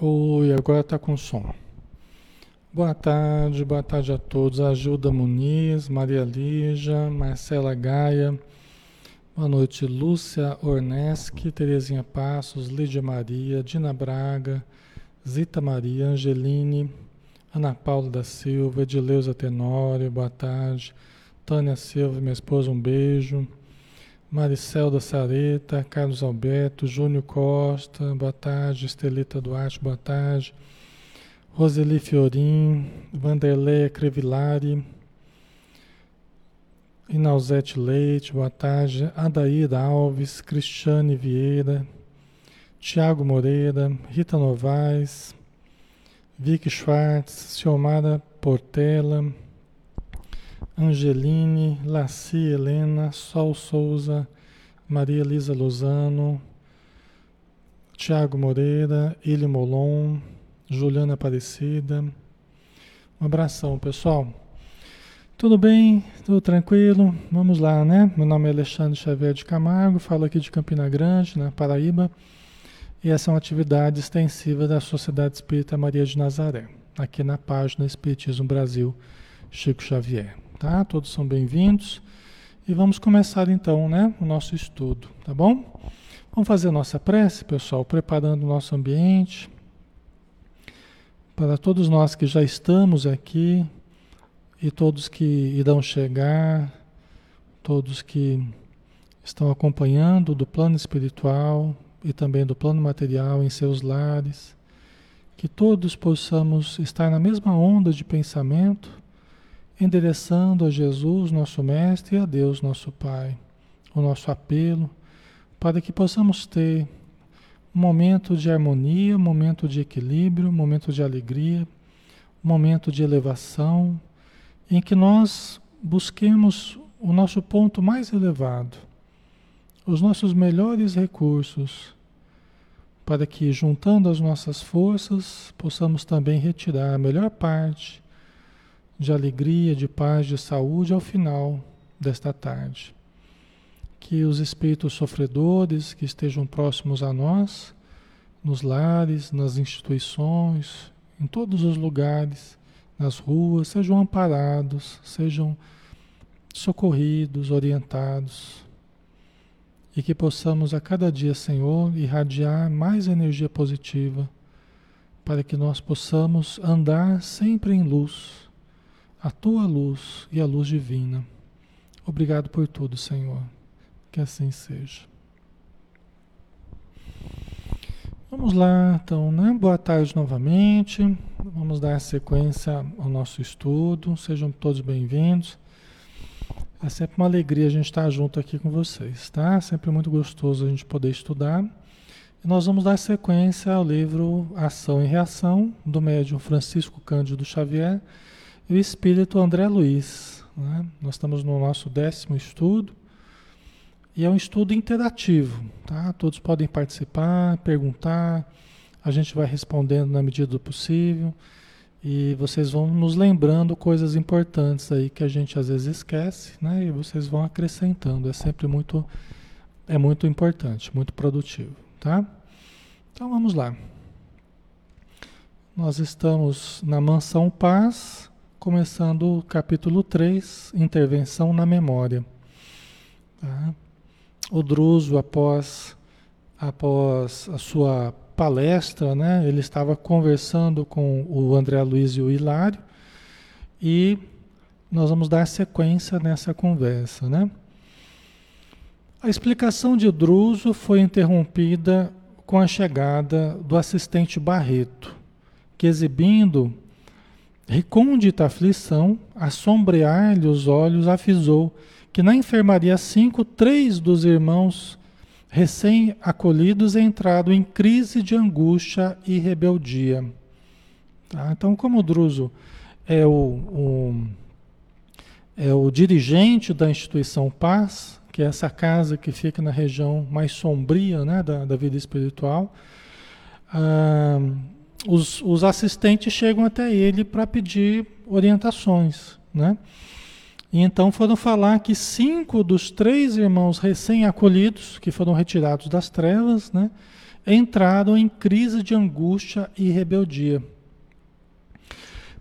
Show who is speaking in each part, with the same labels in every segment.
Speaker 1: Oi, agora está com som. Boa tarde, boa tarde a todos. Ajuda Muniz, Maria Lígia, Marcela Gaia. Boa noite, Lúcia Orneski, Terezinha Passos, Lídia Maria, Dina Braga, Zita Maria, Angeline, Ana Paula da Silva, Edileuza Tenório, boa tarde. Tânia Silva, minha esposa, um beijo. Maricel da Sareta, Carlos Alberto, Júnior Costa, boa tarde. Estelita Duarte, boa tarde. Roseli Fiorim, Vanderleia Crevilari, Inauzete Leite, boa tarde. Adaíra Alves, Cristiane Vieira, Tiago Moreira, Rita Novaes, Vicky Schwartz, Ciomara Portela, Angeline, Laci Helena, Sol Souza, Maria Elisa Lozano, Tiago Moreira, Ili Molon, Juliana Aparecida. Um abração, pessoal. Tudo bem? Tudo tranquilo? Vamos lá, né? Meu nome é Alexandre Xavier de Camargo, falo aqui de Campina Grande, na Paraíba. E essa é uma atividade extensiva da Sociedade Espírita Maria de Nazaré, aqui na página Espiritismo Brasil, Chico Xavier. Tá? Todos são bem-vindos. E vamos começar então, né, o nosso estudo, tá bom? Vamos fazer nossa prece, pessoal, preparando o nosso ambiente. Para todos nós que já estamos aqui e todos que irão chegar, todos que estão acompanhando do plano espiritual e também do plano material em seus lares, que todos possamos estar na mesma onda de pensamento endereçando a Jesus, nosso Mestre, e a Deus, nosso Pai, o nosso apelo, para que possamos ter um momento de harmonia, um momento de equilíbrio, um momento de alegria, um momento de elevação, em que nós busquemos o nosso ponto mais elevado, os nossos melhores recursos, para que, juntando as nossas forças, possamos também retirar a melhor parte de alegria, de paz, de saúde ao final desta tarde. Que os espíritos sofredores que estejam próximos a nós, nos lares, nas instituições, em todos os lugares, nas ruas, sejam amparados, sejam socorridos, orientados. E que possamos a cada dia, Senhor, irradiar mais energia positiva, para que nós possamos andar sempre em luz a tua luz e a luz divina. Obrigado por tudo, Senhor. Que assim seja. Vamos lá, então, né? Boa tarde novamente. Vamos dar sequência ao nosso estudo. Sejam todos bem-vindos. É sempre uma alegria a gente estar junto aqui com vocês, tá? É sempre muito gostoso a gente poder estudar. E nós vamos dar sequência ao livro Ação e Reação, do médium Francisco Cândido Xavier e o espírito André Luiz. Né? Nós estamos no nosso décimo estudo e é um estudo interativo. Tá? Todos podem participar, perguntar, a gente vai respondendo na medida do possível e vocês vão nos lembrando coisas importantes aí que a gente às vezes esquece, né? E vocês vão acrescentando. É sempre muito, é muito importante, muito produtivo, tá? Então vamos lá. Nós estamos na mansão paz começando o capítulo 3, intervenção na memória. Tá? O Druso, após, após a sua palestra, né, ele estava conversando com o André Luiz e o Hilário, e nós vamos dar sequência nessa conversa. Né? A explicação de Druso foi interrompida com a chegada do assistente Barreto, que exibindo Recôndita aflição, assombrear-lhe os olhos, avisou que na enfermaria 5, três dos irmãos recém-acolhidos entraram em crise de angústia e rebeldia. Tá? Então, como o Druso é o, o, é o dirigente da instituição Paz, que é essa casa que fica na região mais sombria né, da, da vida espiritual, ah, os, os assistentes chegam até ele para pedir orientações, né? E então foram falar que cinco dos três irmãos recém-acolhidos, que foram retirados das trevas, né, entraram em crise de angústia e rebeldia.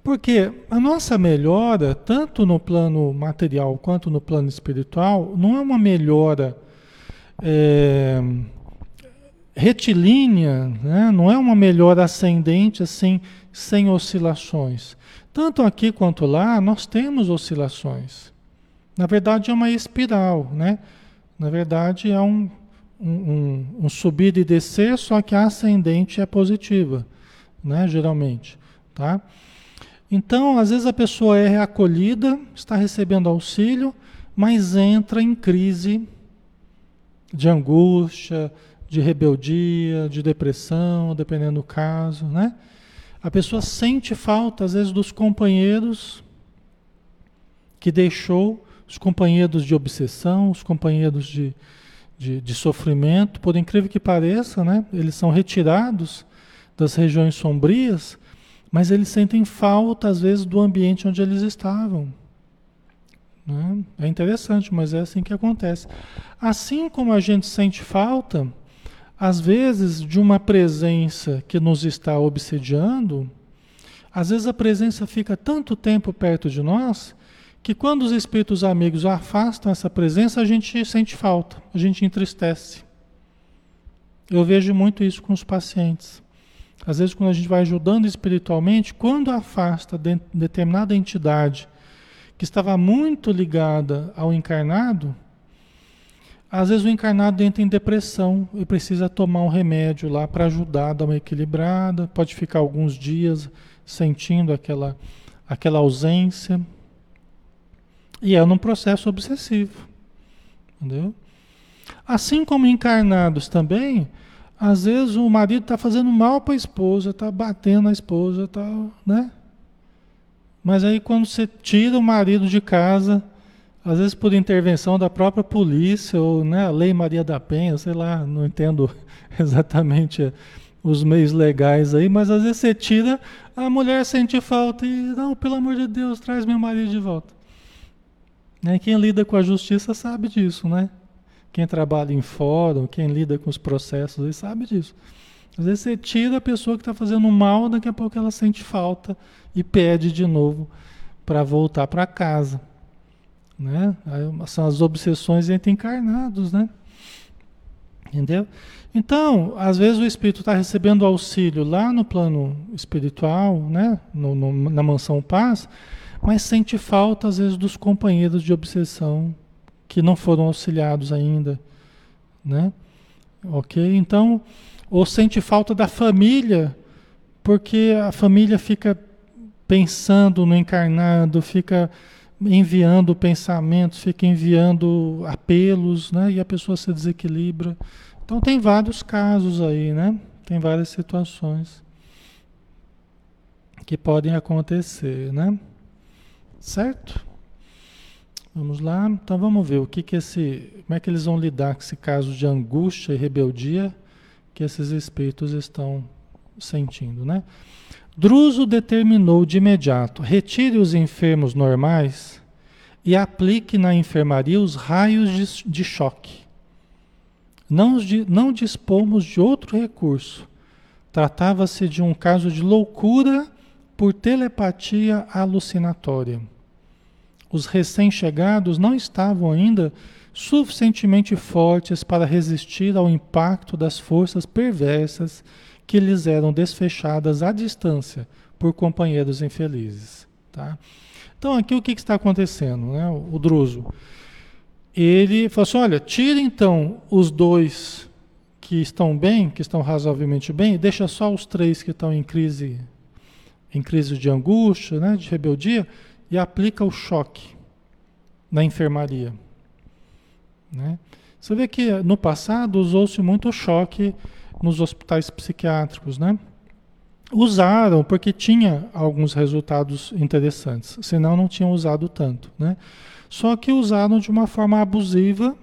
Speaker 1: Porque a nossa melhora, tanto no plano material quanto no plano espiritual, não é uma melhora é, retilínea, né? não é uma melhora ascendente assim, sem oscilações. Tanto aqui quanto lá, nós temos oscilações. Na verdade, é uma espiral, né? Na verdade, é um, um, um, subir e descer, só que a ascendente é positiva, né? Geralmente, tá? Então, às vezes a pessoa é acolhida, está recebendo auxílio, mas entra em crise de angústia, de rebeldia, de depressão, dependendo do caso, né? A pessoa sente falta, às vezes, dos companheiros que deixou, os companheiros de obsessão, os companheiros de, de, de sofrimento, por incrível que pareça, né? Eles são retirados das regiões sombrias mas eles sentem falta, às vezes, do ambiente onde eles estavam. Né? É interessante, mas é assim que acontece. Assim como a gente sente falta, às vezes, de uma presença que nos está obsediando, às vezes a presença fica tanto tempo perto de nós que quando os espíritos amigos afastam essa presença, a gente sente falta, a gente entristece. Eu vejo muito isso com os pacientes. Às vezes, quando a gente vai ajudando espiritualmente, quando afasta de determinada entidade que estava muito ligada ao encarnado, às vezes o encarnado entra em depressão e precisa tomar um remédio lá para ajudar dar uma equilibrada, pode ficar alguns dias sentindo aquela, aquela ausência. E é num processo obsessivo. Entendeu? Assim como encarnados também, às vezes o marido está fazendo mal para a esposa, está batendo a esposa, está, né? Mas aí quando você tira o marido de casa, às vezes por intervenção da própria polícia ou né, a Lei Maria da Penha, sei lá, não entendo exatamente os meios legais aí, mas às vezes você tira, a mulher sente falta e, não, pelo amor de Deus, traz meu marido de volta. Né? Quem lida com a justiça sabe disso, né? Quem trabalha em fórum, quem lida com os processos, aí sabe disso. Às vezes você tira a pessoa que está fazendo mal, daqui a pouco ela sente falta e pede de novo para voltar para casa. Né? São as obsessões entre encarnados, né? Entendeu? Então, às vezes o espírito está recebendo auxílio lá no plano espiritual, né? No, no, na mansão paz, mas sente falta, às vezes, dos companheiros de obsessão que não foram auxiliados ainda, né? Ok? Então, ou sente falta da família, porque a família fica pensando no encarnado, fica enviando pensamentos, fica enviando apelos, né? E a pessoa se desequilibra. Então tem vários casos aí, né? Tem várias situações que podem acontecer, né? Certo? Vamos lá, então vamos ver o que que esse, como é que eles vão lidar com esse caso de angústia e rebeldia que esses espíritos estão sentindo, né? Druso determinou de imediato: retire os enfermos normais e aplique na enfermaria os raios de, de choque. Não, não dispomos de outro recurso. Tratava-se de um caso de loucura por telepatia alucinatória os recém-chegados não estavam ainda suficientemente fortes para resistir ao impacto das forças perversas que lhes eram desfechadas à distância por companheiros infelizes. Tá? Então, aqui o que, que está acontecendo? Né? O Druso, ele falou assim: olha, tira então os dois que estão bem, que estão razoavelmente bem, deixa só os três que estão em crise, em crise de angústia, né, de rebeldia, e aplica o choque na enfermaria. Né? Você vê que no passado usou-se muito o choque nos hospitais psiquiátricos, né? Usaram porque tinha alguns resultados interessantes, senão não tinham usado tanto, né? Só que usaram de uma forma abusiva,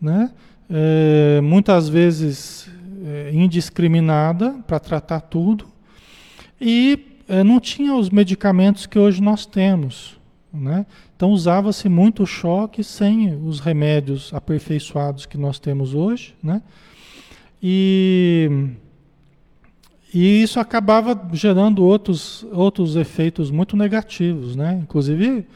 Speaker 1: né? É, muitas vezes é, indiscriminada para tratar tudo e é, não tinha os medicamentos que hoje nós temos, né? Então usava-se muito o choque sem os remédios aperfeiçoados que nós temos hoje, né? E, e isso acabava gerando outros, outros efeitos muito negativos, né? Inclusive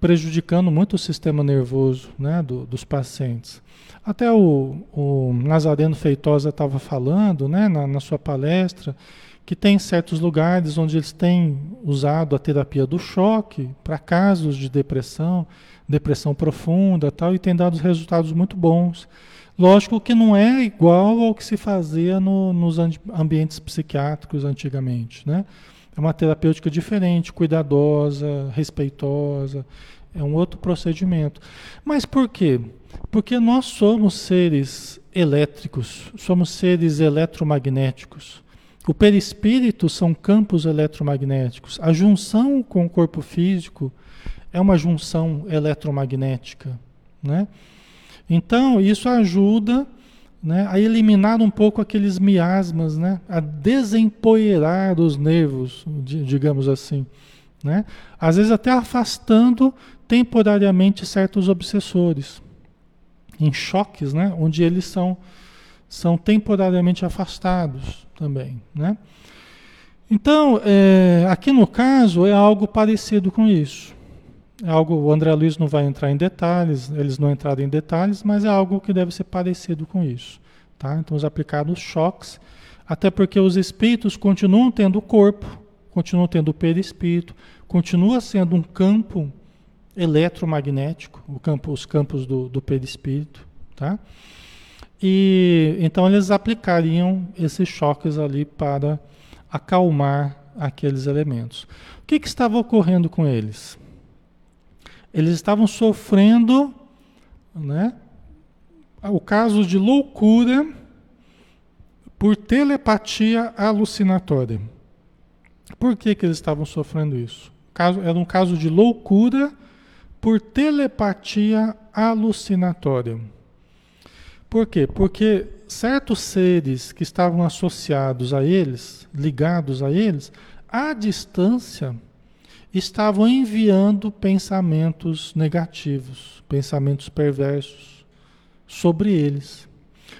Speaker 1: prejudicando muito o sistema nervoso né, do, dos pacientes. Até o, o Nazareno Feitosa estava falando né, na, na sua palestra que tem certos lugares onde eles têm usado a terapia do choque para casos de depressão, depressão profunda tal, e tem dado resultados muito bons. Lógico que não é igual ao que se fazia no, nos ambientes psiquiátricos antigamente, né? É uma terapêutica diferente, cuidadosa, respeitosa, é um outro procedimento. Mas por quê? Porque nós somos seres elétricos, somos seres eletromagnéticos. O perispírito são campos eletromagnéticos. A junção com o corpo físico é uma junção eletromagnética, né? Então, isso ajuda né, a eliminar um pouco aqueles miasmas, né, a desempoeirar os nervos, digamos assim. Né? Às vezes até afastando temporariamente certos obsessores, em choques, né, onde eles são, são temporariamente afastados também. Né? Então, é, aqui no caso, é algo parecido com isso. É algo, o André Luiz não vai entrar em detalhes, eles não entraram em detalhes, mas é algo que deve ser parecido com isso. Tá? Então, os aplicados choques, até porque os espíritos continuam tendo o corpo, continuam tendo o perispírito, continua sendo um campo eletromagnético, campo, os campos do, do perispírito. Tá? E então eles aplicariam esses choques ali para acalmar aqueles elementos. O que, que estava ocorrendo com eles? Eles estavam sofrendo, né? O caso de loucura por telepatia alucinatória. Por que, que eles estavam sofrendo isso? Era um caso de loucura por telepatia alucinatória. Por quê? Porque certos seres que estavam associados a eles, ligados a eles, à distância, estavam enviando pensamentos negativos, pensamentos perversos sobre eles.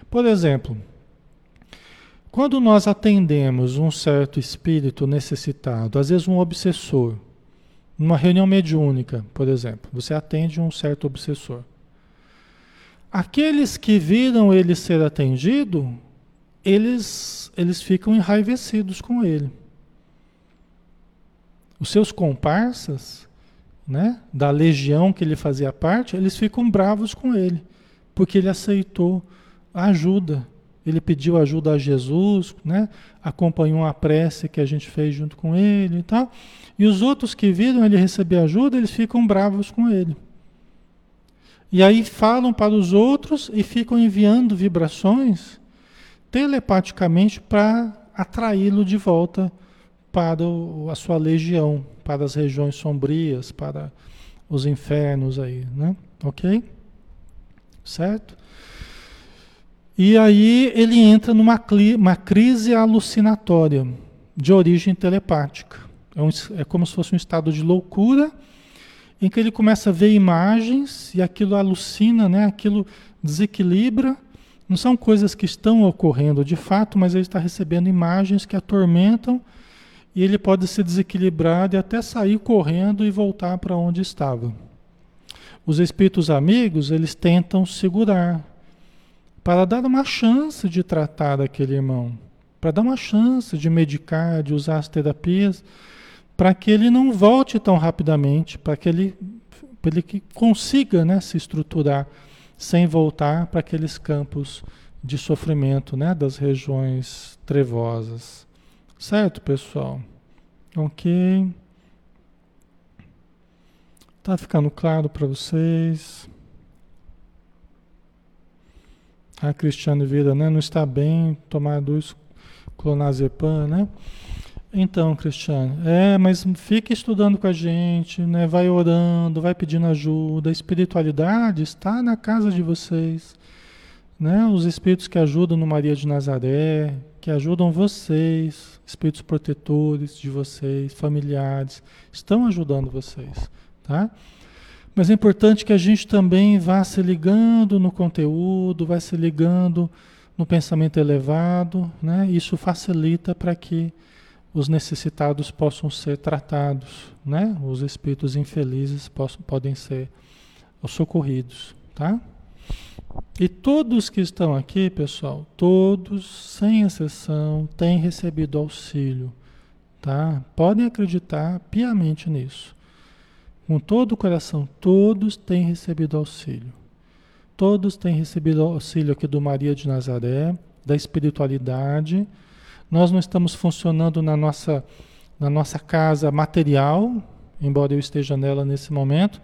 Speaker 1: Por exemplo, quando nós atendemos um certo espírito necessitado, às vezes um obsessor, numa reunião mediúnica, por exemplo, você atende um certo obsessor. Aqueles que viram ele ser atendido, eles, eles ficam enraivecidos com ele os seus comparsas, né, da legião que ele fazia parte, eles ficam bravos com ele, porque ele aceitou a ajuda. Ele pediu ajuda a Jesus, né, acompanhou a prece que a gente fez junto com ele e tal. E os outros que viram ele receber ajuda, eles ficam bravos com ele. E aí falam para os outros e ficam enviando vibrações telepaticamente para atraí-lo de volta para o, a sua legião, para as regiões sombrias, para os infernos aí, né? Ok? Certo? E aí ele entra numa uma crise alucinatória de origem telepática. É, um, é como se fosse um estado de loucura em que ele começa a ver imagens e aquilo alucina, né? aquilo desequilibra. Não são coisas que estão ocorrendo de fato, mas ele está recebendo imagens que atormentam e ele pode se desequilibrar e até sair correndo e voltar para onde estava. Os espíritos amigos, eles tentam segurar para dar uma chance de tratar aquele irmão, para dar uma chance de medicar, de usar as terapias, para que ele não volte tão rapidamente, para que ele, para ele consiga né, se estruturar sem voltar para aqueles campos de sofrimento né, das regiões trevosas. Certo, pessoal? Ok. Tá ficando claro para vocês? A Cristiane Vira, né? Não está bem tomar dois clonazepam, né? Então, Cristiane, é, mas fique estudando com a gente, né? Vai orando, vai pedindo ajuda. A espiritualidade está na casa de vocês, né? Os espíritos que ajudam no Maria de Nazaré, que ajudam vocês, espíritos protetores de vocês, familiares, estão ajudando vocês, tá? Mas é importante que a gente também vá se ligando no conteúdo, vá se ligando no pensamento elevado, né? Isso facilita para que os necessitados possam ser tratados, né? Os espíritos infelizes possam, podem ser socorridos, tá? E todos que estão aqui, pessoal, todos, sem exceção, têm recebido auxílio, tá? Podem acreditar piamente nisso. Com todo o coração, todos têm recebido auxílio. Todos têm recebido auxílio aqui do Maria de Nazaré, da espiritualidade. Nós não estamos funcionando na nossa, na nossa casa material, embora eu esteja nela nesse momento.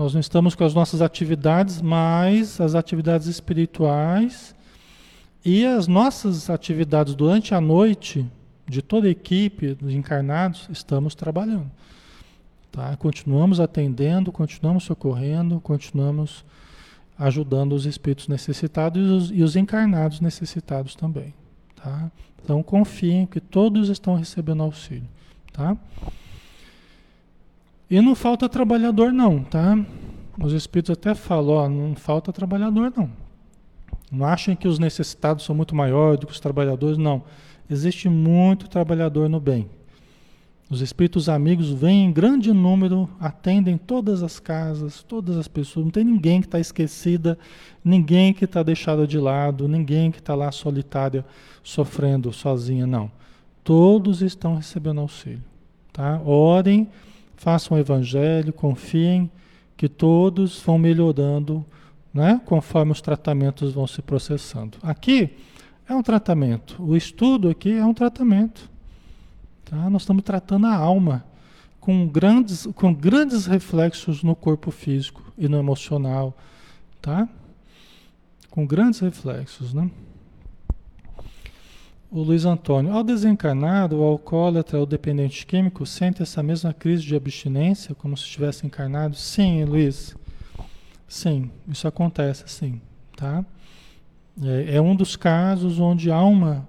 Speaker 1: Nós não estamos com as nossas atividades, mas as atividades espirituais e as nossas atividades durante a noite, de toda a equipe dos encarnados, estamos trabalhando. Tá? Continuamos atendendo, continuamos socorrendo, continuamos ajudando os espíritos necessitados e os, e os encarnados necessitados também. Tá? Então confiem que todos estão recebendo auxílio. Tá? E não falta trabalhador não, tá? Os espíritos até falam, ó, não falta trabalhador não. Não achem que os necessitados são muito maiores do que os trabalhadores, não. Existe muito trabalhador no bem. Os espíritos amigos vêm em grande número, atendem todas as casas, todas as pessoas. Não tem ninguém que está esquecida, ninguém que está deixada de lado, ninguém que está lá solitária, sofrendo sozinha, não. Todos estão recebendo auxílio. Tá? Orem, façam o evangelho, confiem que todos vão melhorando né? conforme os tratamentos vão se processando. Aqui é um tratamento, o estudo aqui é um tratamento. Tá? Nós estamos tratando a alma com grandes, com grandes reflexos no corpo físico e no emocional, tá? Com grandes reflexos, né? O Luiz Antônio, ao desencarnado, o alcoólatra, o dependente químico, sente essa mesma crise de abstinência como se estivesse encarnado? Sim, Luiz. Sim, isso acontece, sim, tá? É, é um dos casos onde há uma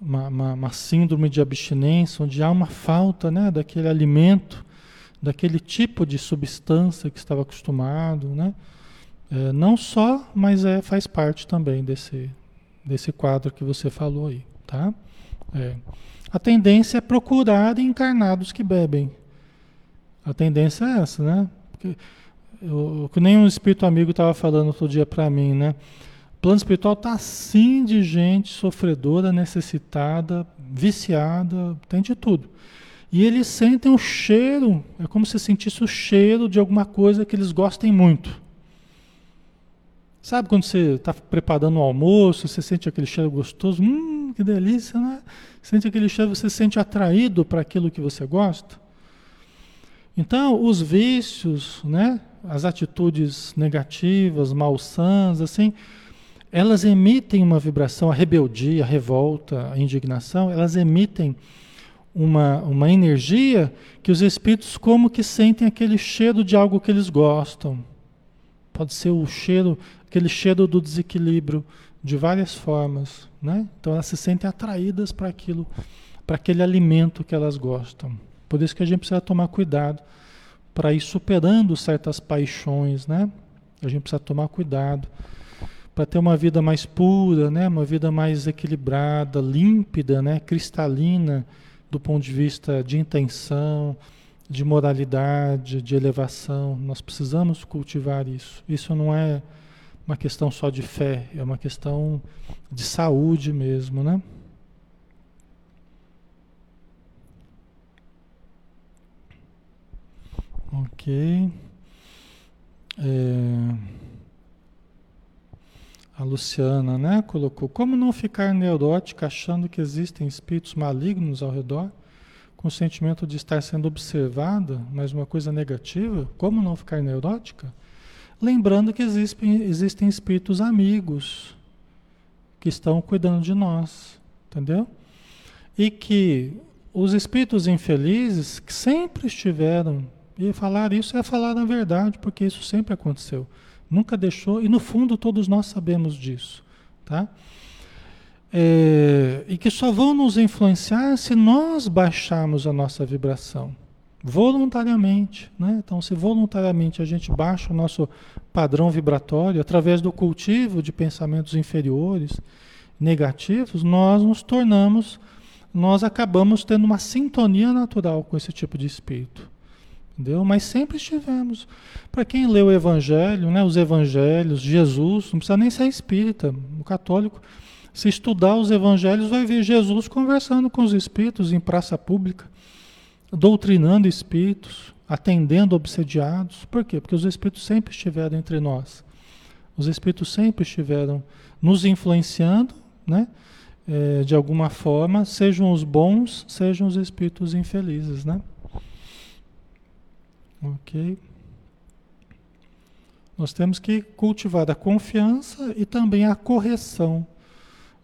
Speaker 1: uma, uma, uma, síndrome de abstinência, onde há uma falta né, daquele alimento, daquele tipo de substância que estava acostumado, né? É, não só, mas é, faz parte também desse, desse quadro que você falou aí, tá? É. A tendência é procurar encarnados que bebem. A tendência é essa, né? Porque, eu, que nem um espírito amigo estava falando outro dia para mim, né? plano espiritual está assim de gente sofredora, necessitada, viciada, tem de tudo. E eles sentem o cheiro, é como se sentisse o cheiro de alguma coisa que eles gostem muito. Sabe quando você está preparando o almoço, você sente aquele cheiro gostoso, hum, que delícia, né? Sente aquele cheiro, você se sente atraído para aquilo que você gosta. Então, os vícios, né? As atitudes negativas, malsãs, assim, elas emitem uma vibração, a rebeldia, a revolta, a indignação, elas emitem uma, uma energia que os espíritos como que sentem aquele cheiro de algo que eles gostam. Pode ser o cheiro, aquele cheiro do desequilíbrio de várias formas, né? Então elas se sentem atraídas para aquilo, para aquele alimento que elas gostam. Por isso que a gente precisa tomar cuidado para ir superando certas paixões, né? A gente precisa tomar cuidado para ter uma vida mais pura, né? uma vida mais equilibrada, límpida, né? cristalina, do ponto de vista de intenção, de moralidade, de elevação. Nós precisamos cultivar isso. Isso não é uma questão só de fé, é uma questão de saúde mesmo, né? Ok. É... A Luciana, né, colocou: como não ficar neurótica achando que existem espíritos malignos ao redor, com o sentimento de estar sendo observada, mas uma coisa negativa? Como não ficar neurótica? Lembrando que existem, existem espíritos amigos que estão cuidando de nós, entendeu? E que os espíritos infelizes que sempre estiveram, e falar isso é falar a verdade, porque isso sempre aconteceu Nunca deixou, e no fundo todos nós sabemos disso. Tá? É, e que só vão nos influenciar se nós baixarmos a nossa vibração. Voluntariamente. Né? Então, se voluntariamente a gente baixa o nosso padrão vibratório através do cultivo de pensamentos inferiores, negativos, nós nos tornamos, nós acabamos tendo uma sintonia natural com esse tipo de espírito. Entendeu? Mas sempre estivemos. Para quem lê o Evangelho, né, os Evangelhos, Jesus, não precisa nem ser espírita, o católico, se estudar os Evangelhos, vai ver Jesus conversando com os espíritos em praça pública doutrinando espíritos, atendendo obsediados. Por quê? Porque os espíritos sempre estiveram entre nós. Os espíritos sempre estiveram nos influenciando, né? É, de alguma forma, sejam os bons, sejam os espíritos infelizes, né? Ok. Nós temos que cultivar a confiança e também a correção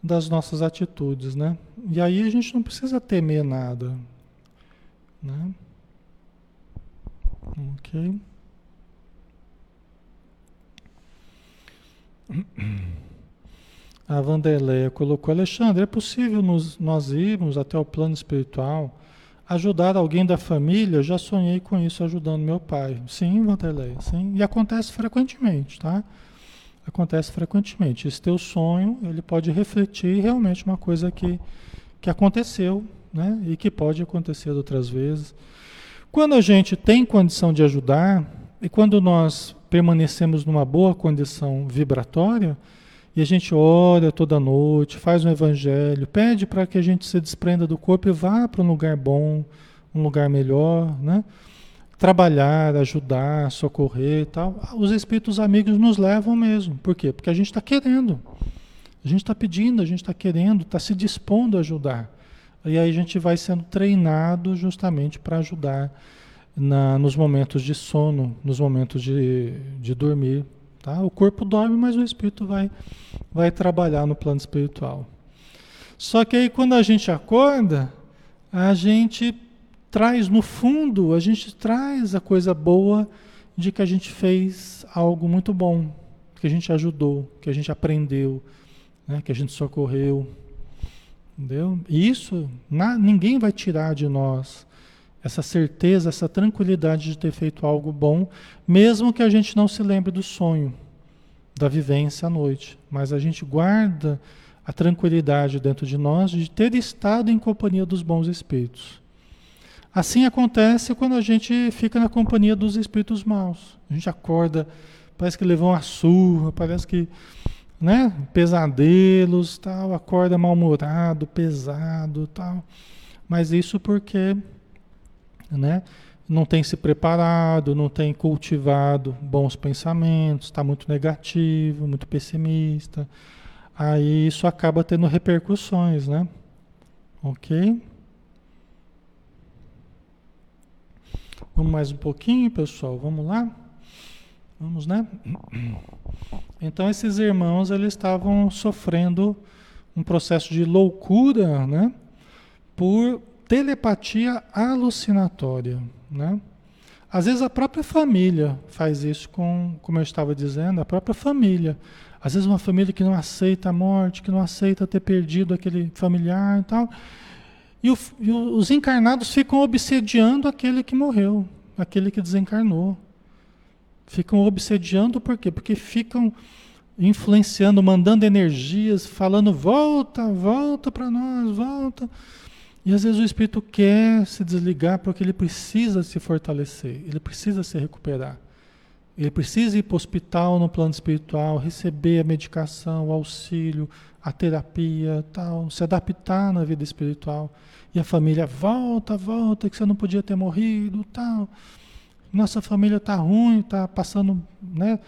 Speaker 1: das nossas atitudes, né? E aí a gente não precisa temer nada. Né? Ok. A Vanderleia colocou, Alexandre, é possível nos, nós irmos até o plano espiritual, ajudar alguém da família? Já sonhei com isso, ajudando meu pai. Sim, Vanderleia, sim. E acontece frequentemente, tá? Acontece frequentemente. Esse teu sonho, ele pode refletir realmente uma coisa que, que aconteceu né? e que pode acontecer outras vezes. Quando a gente tem condição de ajudar, e quando nós permanecemos numa boa condição vibratória, e a gente ora toda noite, faz um evangelho, pede para que a gente se desprenda do corpo e vá para um lugar bom, um lugar melhor, né? Trabalhar, ajudar, socorrer e tal. Os espíritos amigos nos levam mesmo. Por quê? Porque a gente está querendo. A gente está pedindo, a gente está querendo, está se dispondo a ajudar. E aí a gente vai sendo treinado justamente para ajudar na, nos momentos de sono, nos momentos de, de dormir. Tá? O corpo dorme, mas o espírito vai, vai trabalhar no plano espiritual. Só que aí quando a gente acorda, a gente traz no fundo, a gente traz a coisa boa de que a gente fez algo muito bom, que a gente ajudou, que a gente aprendeu, né? que a gente socorreu, Entendeu? Isso na, ninguém vai tirar de nós essa certeza, essa tranquilidade de ter feito algo bom, mesmo que a gente não se lembre do sonho, da vivência à noite. Mas a gente guarda a tranquilidade dentro de nós de ter estado em companhia dos bons espíritos. Assim acontece quando a gente fica na companhia dos espíritos maus. A gente acorda, parece que levou uma surra, parece que né? Pesadelos, tal, acorda mal-humorado, pesado, tal. Mas isso porque, né? Não tem se preparado, não tem cultivado bons pensamentos, está muito negativo, muito pessimista. Aí isso acaba tendo repercussões, né? Ok? Vamos mais um pouquinho, pessoal. Vamos lá? Vamos, né? Então esses irmãos eles estavam sofrendo um processo de loucura, né? Por telepatia alucinatória, né? Às vezes a própria família faz isso com, como eu estava dizendo, a própria família. Às vezes uma família que não aceita a morte, que não aceita ter perdido aquele familiar e tal. E, o, e os encarnados ficam obsediando aquele que morreu, aquele que desencarnou. Ficam obsediando por quê? Porque ficam influenciando, mandando energias, falando volta, volta para nós, volta. E às vezes o espírito quer se desligar porque ele precisa se fortalecer, ele precisa se recuperar. Ele precisa ir para o hospital no plano espiritual, receber a medicação, o auxílio, a terapia, tal, se adaptar na vida espiritual. E a família volta, volta, que você não podia ter morrido, tal nossa família está ruim, está passando né,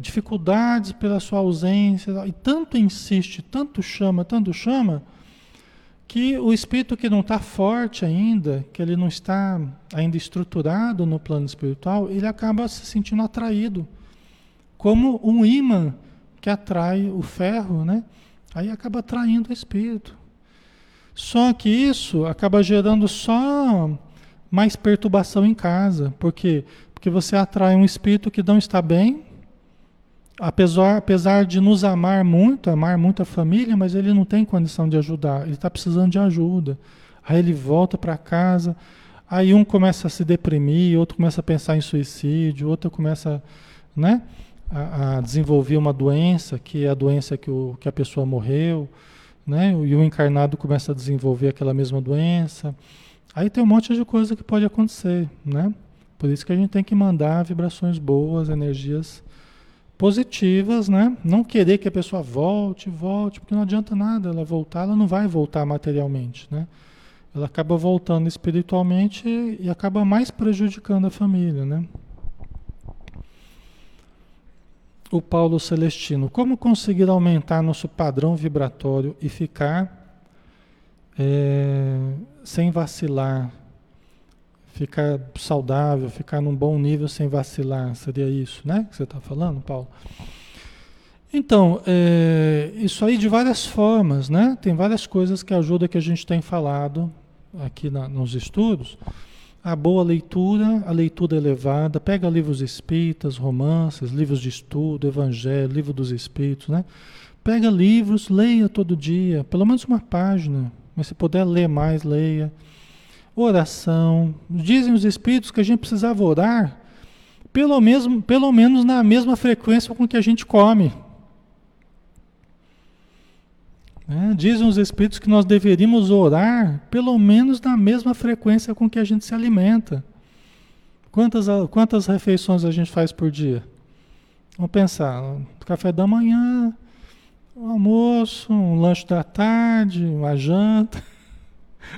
Speaker 1: dificuldades pela sua ausência, e tanto insiste, tanto chama, tanto chama, que o espírito que não está forte ainda, que ele não está ainda estruturado no plano espiritual, ele acaba se sentindo atraído, como um imã que atrai o ferro, né? Aí acaba atraindo o espírito. Só que isso acaba gerando só mais perturbação em casa. Por quê? Porque você atrai um espírito que não está bem, apesar, apesar de nos amar muito, amar muito a família, mas ele não tem condição de ajudar, ele está precisando de ajuda. Aí ele volta para casa, Aí um começa a se deprimir, outro começa a pensar em suicídio, outro começa né, a, a desenvolver uma doença, que é a doença que, o, que a pessoa morreu, né, e o encarnado começa a desenvolver aquela mesma doença. Aí tem um monte de coisa que pode acontecer, né? Por isso que a gente tem que mandar vibrações boas, energias positivas, né? Não querer que a pessoa volte, volte, porque não adianta nada ela voltar, ela não vai voltar materialmente, né? Ela acaba voltando espiritualmente e acaba mais prejudicando a família, né? O Paulo Celestino, como conseguir aumentar nosso padrão vibratório e ficar é, sem vacilar, ficar saudável, ficar num bom nível sem vacilar, seria isso, né? Que você está falando, Paulo? Então, é, isso aí de várias formas, né? Tem várias coisas que ajudam que a gente tem falado aqui na, nos estudos. A boa leitura, a leitura elevada, pega livros espíritas, romances, livros de estudo, evangelho, livro dos espíritos, né? Pega livros, leia todo dia, pelo menos uma página, mas se puder ler mais, leia oração. Dizem os espíritos que a gente precisava orar pelo, mesmo, pelo menos na mesma frequência com que a gente come. É, dizem os espíritos que nós deveríamos orar pelo menos na mesma frequência com que a gente se alimenta. Quantas, quantas refeições a gente faz por dia? Vamos pensar: café da manhã, um almoço, um lanche da tarde, uma janta.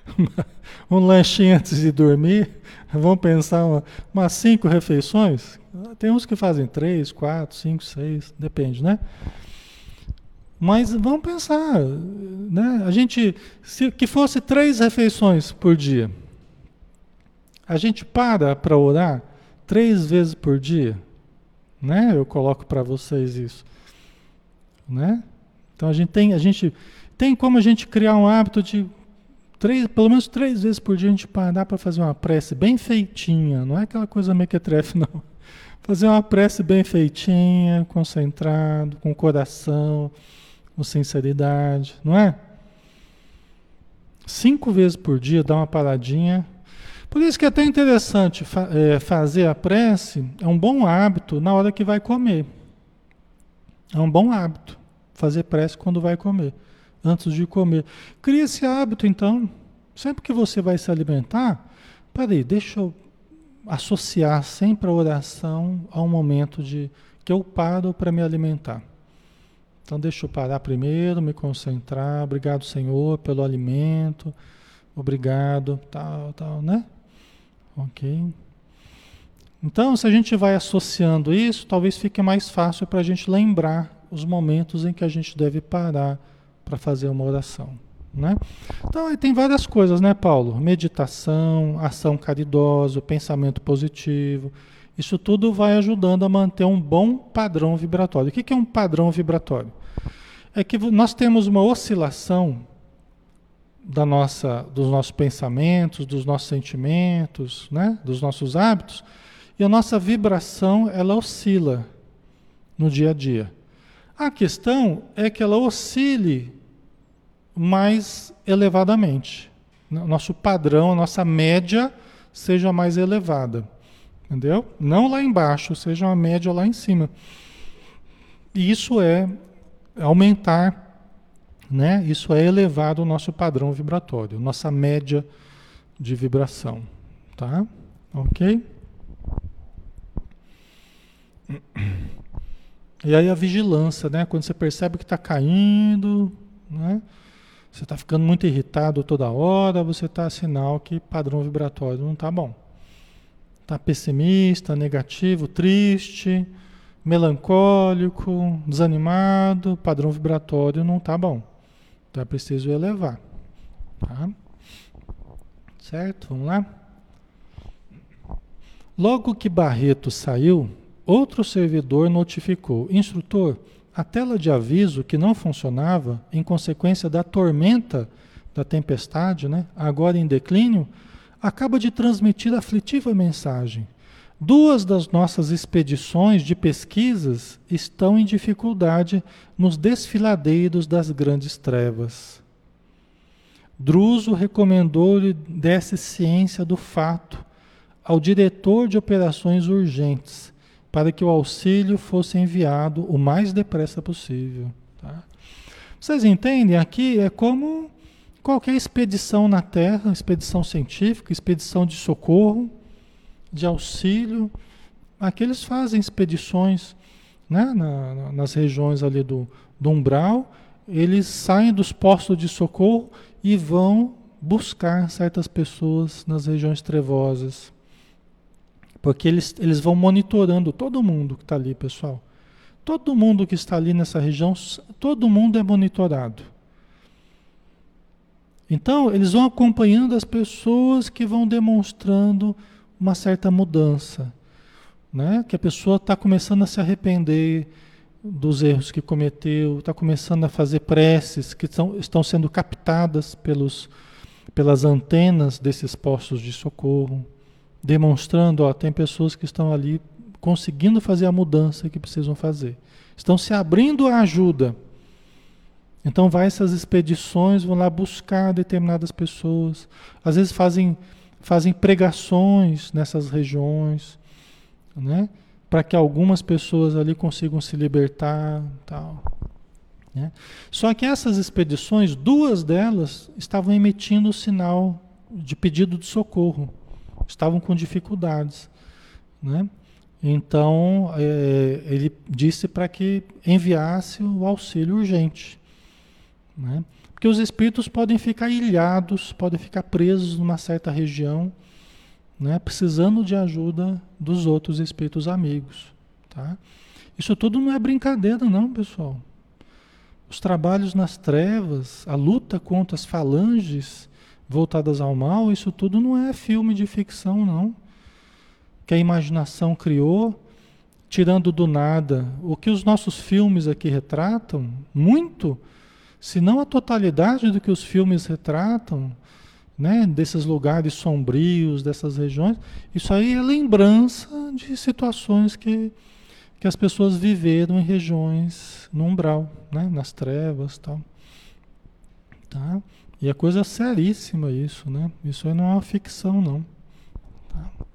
Speaker 1: um lanchinho antes de dormir, vamos pensar uma, umas cinco refeições. Tem uns que fazem três, quatro, cinco, seis, depende, né? Mas vamos pensar, né? A gente, se que fosse três refeições por dia, a gente para para orar três vezes por dia, né? Eu coloco para vocês isso, né? Então a gente tem, a gente tem como a gente criar um hábito de Três, pelo menos três vezes por dia a gente parar para fazer uma prece bem feitinha, não é aquela coisa mequetrefe, não. Fazer uma prece bem feitinha, concentrado, com coração, com sinceridade, não é? Cinco vezes por dia, dá uma paradinha. Por isso que é até interessante fa é, fazer a prece, é um bom hábito na hora que vai comer. É um bom hábito fazer prece quando vai comer antes de comer. Cria esse hábito, então. Sempre que você vai se alimentar, peraí, deixa eu associar sempre a oração ao momento de que eu paro para me alimentar. Então deixa eu parar primeiro, me concentrar. Obrigado, Senhor, pelo alimento. Obrigado, tal, tal, né? Ok. Então, se a gente vai associando isso, talvez fique mais fácil para a gente lembrar os momentos em que a gente deve parar para fazer uma oração. Né? Então, tem várias coisas, né, Paulo? Meditação, ação caridosa, pensamento positivo. Isso tudo vai ajudando a manter um bom padrão vibratório. O que é um padrão vibratório? É que nós temos uma oscilação da nossa, dos nossos pensamentos, dos nossos sentimentos, né? dos nossos hábitos, e a nossa vibração ela oscila no dia a dia. A questão é que ela oscile mais elevadamente. Nosso padrão, a nossa média seja mais elevada. Entendeu? Não lá embaixo, seja uma média lá em cima. E isso é aumentar, né? Isso é elevar o nosso padrão vibratório, nossa média de vibração, tá? OK? E aí a vigilância, né? Quando você percebe que está caindo, né? Você está ficando muito irritado toda hora, você está sinal que padrão vibratório não está bom. Está pessimista, negativo, triste, melancólico, desanimado, padrão vibratório não está bom. Então é preciso elevar. Tá? Certo? Vamos lá? Logo que Barreto saiu, outro servidor notificou: Instrutor, a tela de aviso que não funcionava em consequência da tormenta, da tempestade, né, agora em declínio, acaba de transmitir aflitiva mensagem. Duas das nossas expedições de pesquisas estão em dificuldade nos desfiladeiros das grandes trevas. Druso recomendou-lhe desse ciência do fato ao diretor de operações urgentes, para que o auxílio fosse enviado o mais depressa possível. Tá? Vocês entendem? Aqui é como qualquer expedição na Terra, expedição científica, expedição de socorro, de auxílio. Aqui eles fazem expedições né, na, nas regiões ali do, do umbral, eles saem dos postos de socorro e vão buscar certas pessoas nas regiões trevosas. Porque eles, eles vão monitorando todo mundo que está ali, pessoal. Todo mundo que está ali nessa região, todo mundo é monitorado. Então, eles vão acompanhando as pessoas que vão demonstrando uma certa mudança. Né? Que a pessoa está começando a se arrepender dos erros que cometeu, está começando a fazer preces que tão, estão sendo captadas pelos, pelas antenas desses postos de socorro, demonstrando, ó, tem pessoas que estão ali conseguindo fazer a mudança que precisam fazer. Estão se abrindo à ajuda. Então vai essas expedições, vão lá buscar determinadas pessoas. Às vezes fazem, fazem pregações nessas regiões, né? para que algumas pessoas ali consigam se libertar, tal. Né? Só que essas expedições, duas delas estavam emitindo o sinal de pedido de socorro, estavam com dificuldades, né? Então é, ele disse para que enviasse o auxílio urgente, né? Porque os espíritos podem ficar ilhados, podem ficar presos numa certa região né, precisando de ajuda dos outros espíritos amigos. Tá? Isso tudo não é brincadeira, não, pessoal. Os trabalhos nas trevas, a luta contra as falanges voltadas ao mal, isso tudo não é filme de ficção, não. Que a imaginação criou, tirando do nada. O que os nossos filmes aqui retratam, muito, se não a totalidade do que os filmes retratam, né, desses lugares sombrios, dessas regiões, isso aí é lembrança de situações que, que as pessoas viveram em regiões no umbral, né, nas trevas tal. Tá? E é coisa seríssima isso, né? Isso aí não é uma ficção, não. Tá?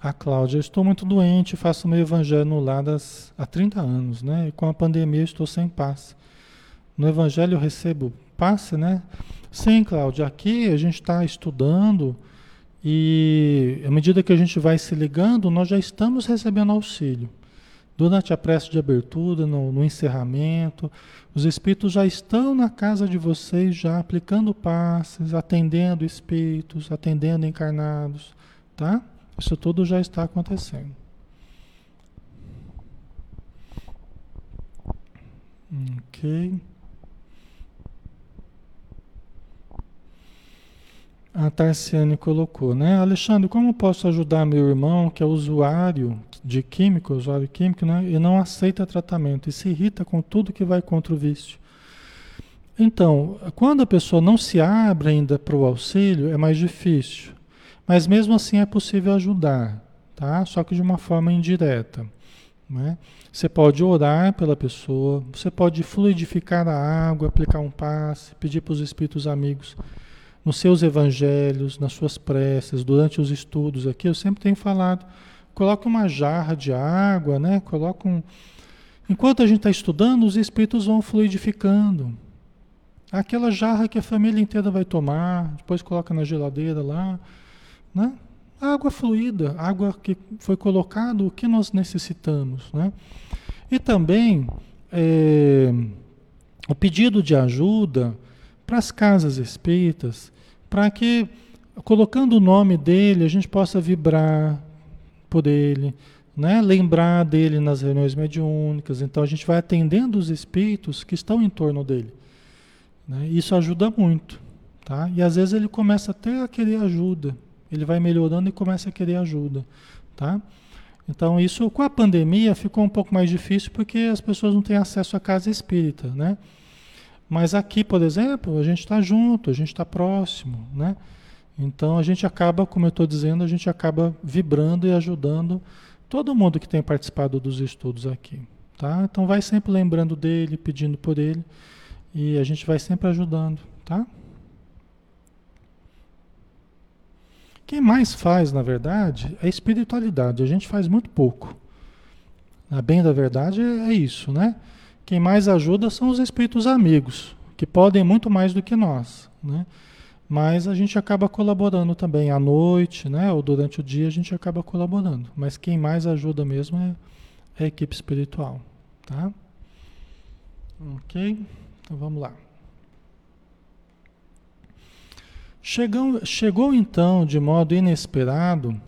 Speaker 1: A Cláudia, estou muito doente, faço meu evangelho no há 30 anos, né? E com a pandemia estou sem paz. No evangelho eu recebo passe, né? Sim, Cláudio, aqui a gente está estudando e à medida que a gente vai se ligando, nós já estamos recebendo auxílio. Durante a prece de abertura, no, no encerramento, os espíritos já estão na casa de vocês, já aplicando passes, atendendo espíritos, atendendo encarnados, tá? Isso tudo já está acontecendo. Ok. A Tarciane colocou, né? Alexandre, como posso ajudar meu irmão que é usuário de químico, usuário químico, né? E não aceita tratamento e se irrita com tudo que vai contra o vício? Então, quando a pessoa não se abre ainda para o auxílio, é mais difícil. Mas mesmo assim é possível ajudar, tá? Só que de uma forma indireta. Né? Você pode orar pela pessoa, você pode fluidificar a água, aplicar um passe, pedir para os espíritos amigos nos seus evangelhos, nas suas preces, durante os estudos aqui, eu sempre tenho falado, coloque uma jarra de água, né? Coloca um... Enquanto a gente está estudando, os espíritos vão fluidificando. Aquela jarra que a família inteira vai tomar, depois coloca na geladeira lá, né? Água fluida, água que foi colocado o que nós necessitamos, né? E também é, o pedido de ajuda para as casas espíritas, para que, colocando o nome dele, a gente possa vibrar por ele, né? lembrar dele nas reuniões mediúnicas. Então a gente vai atendendo os espíritos que estão em torno dele. Né? Isso ajuda muito. Tá? E às vezes ele começa até a querer ajuda. Ele vai melhorando e começa a querer ajuda. Tá? Então isso com a pandemia ficou um pouco mais difícil porque as pessoas não têm acesso à casa espírita, né? Mas aqui, por exemplo, a gente está junto, a gente está próximo, né? Então a gente acaba, como eu estou dizendo, a gente acaba vibrando e ajudando todo mundo que tem participado dos estudos aqui, tá? Então vai sempre lembrando dele, pedindo por ele E a gente vai sempre ajudando, tá? Quem mais faz, na verdade, é espiritualidade. A gente faz muito pouco. A bem da verdade é, é isso, né? Quem mais ajuda são os espíritos amigos, que podem muito mais do que nós, né? Mas a gente acaba colaborando também à noite, né? Ou durante o dia a gente acaba colaborando. Mas quem mais ajuda mesmo é, é a equipe espiritual, tá? Ok? Então vamos lá. Chegou, chegou então, de modo inesperado,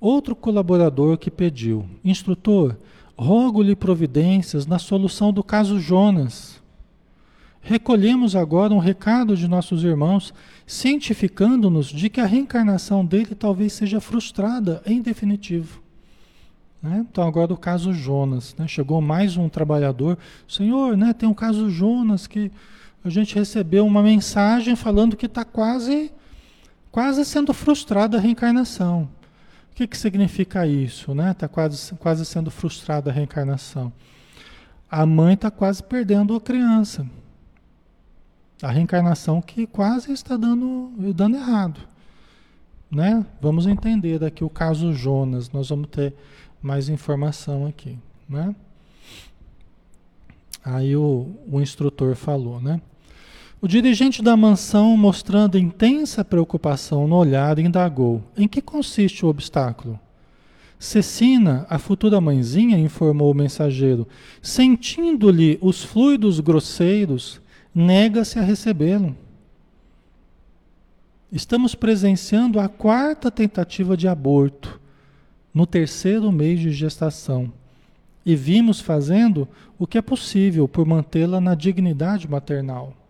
Speaker 1: outro colaborador que pediu: Instrutor, rogo-lhe providências na solução do caso Jonas. Recolhemos agora um recado de nossos irmãos, cientificando-nos de que a reencarnação dele talvez seja frustrada em definitivo. Né? Então, agora o caso Jonas. Né? Chegou mais um trabalhador. Senhor, né, tem um caso Jonas que a gente recebeu uma mensagem falando que está quase, quase sendo frustrada a reencarnação. O que, que significa isso? Está né? Tá quase, quase sendo frustrada a reencarnação. A mãe está quase perdendo a criança. A reencarnação que quase está dando, dando errado. Né? Vamos entender aqui o caso Jonas. Nós vamos ter mais informação aqui. Né? Aí o, o instrutor falou, né? O dirigente da mansão, mostrando intensa preocupação no olhar, indagou: Em que consiste o obstáculo? Cecina, a futura mãezinha, informou o mensageiro, sentindo-lhe os fluidos grosseiros, nega-se a recebê-lo. Estamos presenciando a quarta tentativa de aborto, no terceiro mês de gestação, e vimos fazendo o que é possível por mantê-la na dignidade maternal.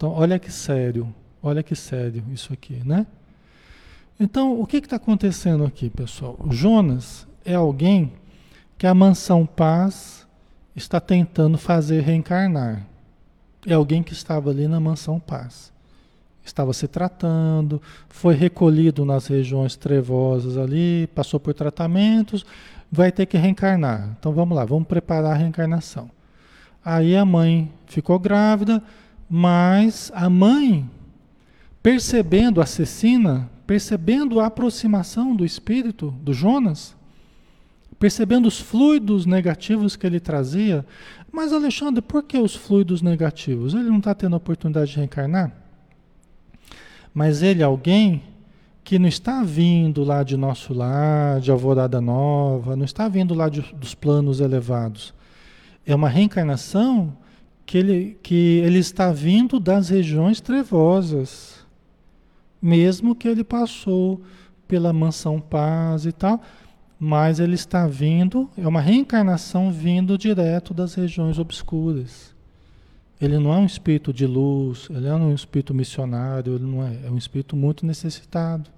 Speaker 1: Então, olha que sério, olha que sério isso aqui, né? Então, o que está acontecendo aqui, pessoal? O Jonas é alguém que a mansão paz está tentando fazer reencarnar. É alguém que estava ali na mansão paz. Estava se tratando, foi recolhido nas regiões trevosas ali, passou por tratamentos, vai ter que reencarnar. Então vamos lá, vamos preparar a reencarnação. Aí a mãe ficou grávida, mas a mãe, percebendo a Cecina, percebendo a aproximação do espírito, do Jonas, percebendo os fluidos negativos que ele trazia, mas Alexandre, por que os fluidos negativos? Ele não está tendo a oportunidade de reencarnar? Mas ele é alguém que não está vindo lá de nosso lar, de Alvorada Nova, não está vindo lá de, dos planos elevados. É uma reencarnação que ele, que ele está vindo das regiões trevosas, mesmo que ele passou pela mansão paz e tal, mas ele está vindo, é uma reencarnação vindo direto das regiões obscuras. Ele não é um espírito de luz, ele não é um espírito missionário, ele não é, é um espírito muito necessitado.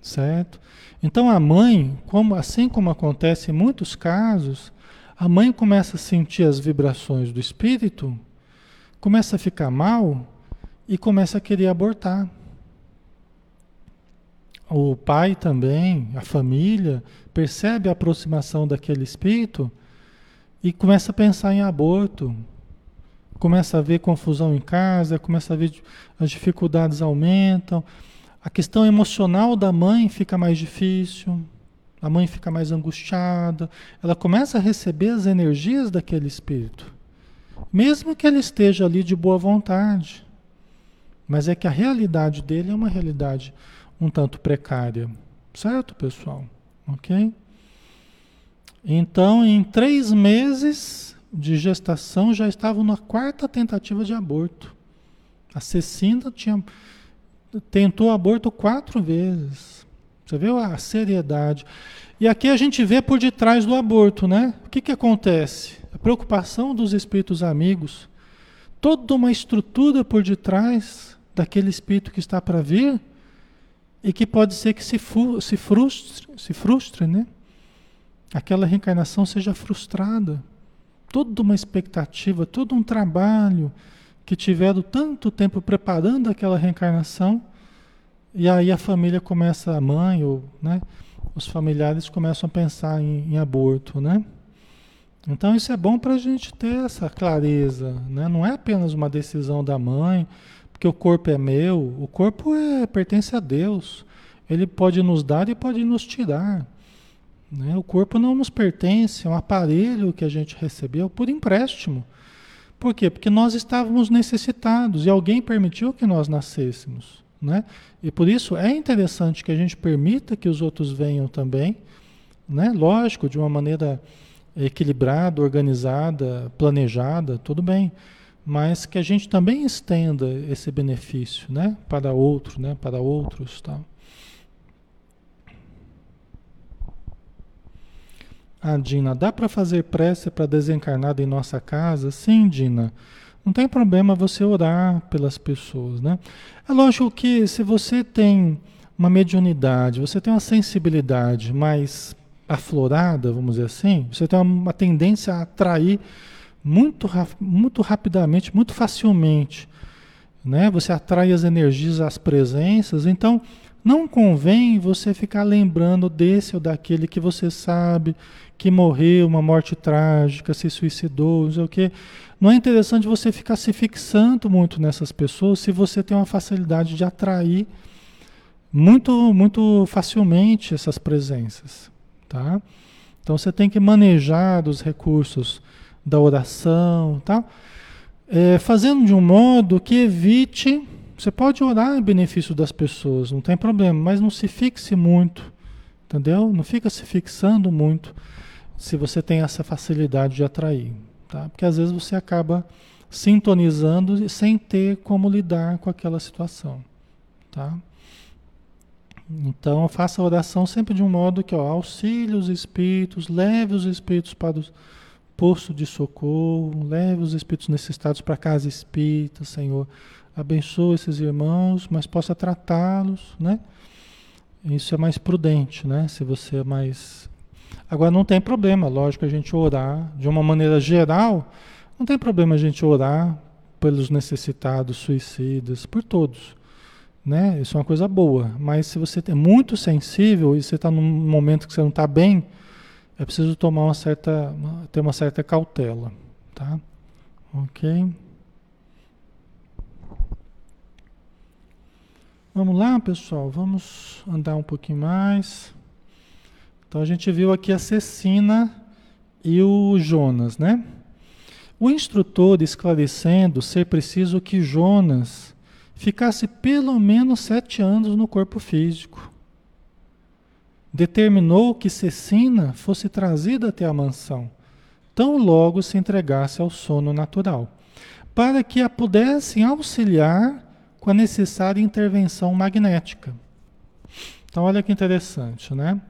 Speaker 1: Certo? Então a mãe, como, assim como acontece em muitos casos, a mãe começa a sentir as vibrações do espírito, começa a ficar mal e começa a querer abortar. O pai também, a família, percebe a aproximação daquele espírito e começa a pensar em aborto. Começa a ver confusão em casa, começa a ver as dificuldades aumentam. A questão emocional da mãe fica mais difícil a mãe fica mais angustiada, ela começa a receber as energias daquele espírito, mesmo que ele esteja ali de boa vontade. Mas é que a realidade dele é uma realidade um tanto precária, certo, pessoal? Ok? Então, em três meses de gestação, já estavam na quarta tentativa de aborto. A Cecinda tinha, tentou aborto quatro vezes. Você vê a seriedade. E aqui a gente vê por detrás do aborto, né? O que, que acontece? A preocupação dos espíritos amigos, toda uma estrutura por detrás daquele espírito que está para vir e que pode ser que se, se frustre, se frustre, né? Aquela reencarnação seja frustrada. Toda uma expectativa, todo um trabalho que tiveram tanto tempo preparando aquela reencarnação e aí a família começa, a mãe ou né, os familiares começam a pensar em, em aborto, né? Então isso é bom para a gente ter essa clareza, né? Não é apenas uma decisão da mãe, porque o corpo é meu, o corpo é, pertence a Deus. Ele pode nos dar e pode nos tirar. Né? O corpo não nos pertence, é um aparelho que a gente recebeu por empréstimo. Por quê? Porque nós estávamos necessitados e alguém permitiu que nós nascêssemos. Né? E por isso é interessante que a gente permita que os outros venham também, né? lógico, de uma maneira equilibrada, organizada, planejada, tudo bem, mas que a gente também estenda esse benefício né? para outro, né? para outros. Tal. Ah, Dina, dá para fazer prece para desencarnado em nossa casa? Sim, Dina. Não tem problema você orar pelas pessoas, né? É lógico que se você tem uma mediunidade, você tem uma sensibilidade mais aflorada, vamos dizer assim, você tem uma tendência a atrair muito, muito rapidamente, muito facilmente, né? Você atrai as energias, as presenças, então não convém você ficar lembrando desse ou daquele que você sabe que morreu uma morte trágica, se suicidou, não sei o quê. Não é interessante você ficar se fixando muito nessas pessoas se você tem uma facilidade de atrair muito, muito facilmente essas presenças, tá? Então você tem que manejar os recursos da oração, tá? É, fazendo de um modo que evite você pode orar em benefício das pessoas, não tem problema, mas não se fixe muito, entendeu? Não fica se fixando muito se você tem essa facilidade de atrair, tá? Porque às vezes você acaba sintonizando sem ter como lidar com aquela situação, tá? Então faça a oração sempre de um modo que ó, auxilie os espíritos, leve os espíritos para o posto de socorro, leve os espíritos necessitados para a casa espírita, Senhor abençoe esses irmãos, mas possa tratá-los, né? Isso é mais prudente, né? Se você é mais. Agora não tem problema, lógico, a gente orar de uma maneira geral, não tem problema a gente orar pelos necessitados, suicidas, por todos. Né? Isso é uma coisa boa. Mas se você é muito sensível e você está num momento que você não está bem, é preciso tomar uma certa, ter uma certa cautela, tá? Ok? Vamos lá, pessoal, vamos andar um pouquinho mais. Então a gente viu aqui a Cecina e o Jonas, né? O instrutor esclarecendo ser preciso que Jonas ficasse pelo menos sete anos no corpo físico. Determinou que Cecina fosse trazida até a mansão, tão logo se entregasse ao sono natural, para que a pudessem auxiliar com a necessária intervenção magnética. Então, olha que interessante, né?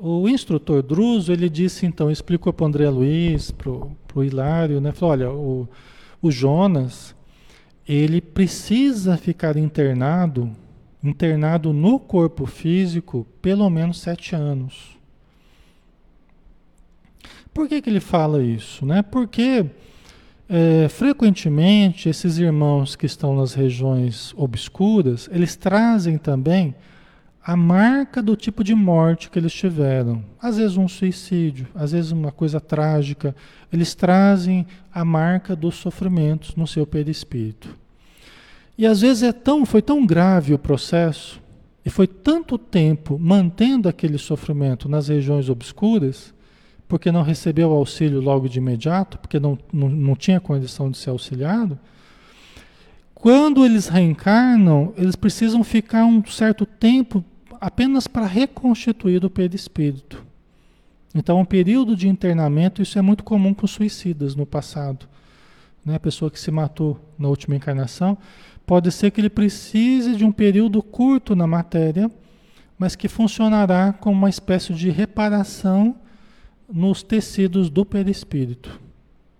Speaker 1: O instrutor Druso, ele disse, então, explicou para o André Luiz, para o Hilário, né? Falou, olha, o, o Jonas, ele precisa ficar internado, internado no corpo físico, pelo menos sete anos. Por que, que ele fala isso? Né? Porque é, frequentemente, esses irmãos que estão nas regiões obscuras, eles trazem também a marca do tipo de morte que eles tiveram. Às vezes um suicídio, às vezes uma coisa trágica. Eles trazem a marca dos sofrimentos no seu perispírito. E às vezes é tão, foi tão grave o processo, e foi tanto tempo mantendo aquele sofrimento nas regiões obscuras, porque não recebeu auxílio logo de imediato, porque não, não, não tinha condição de ser auxiliado, quando eles reencarnam, eles precisam ficar um certo tempo apenas para reconstituir o perispírito. Então, um período de internamento, isso é muito comum com suicidas no passado. Né? A pessoa que se matou na última encarnação, pode ser que ele precise de um período curto na matéria, mas que funcionará como uma espécie de reparação nos tecidos do perispírito.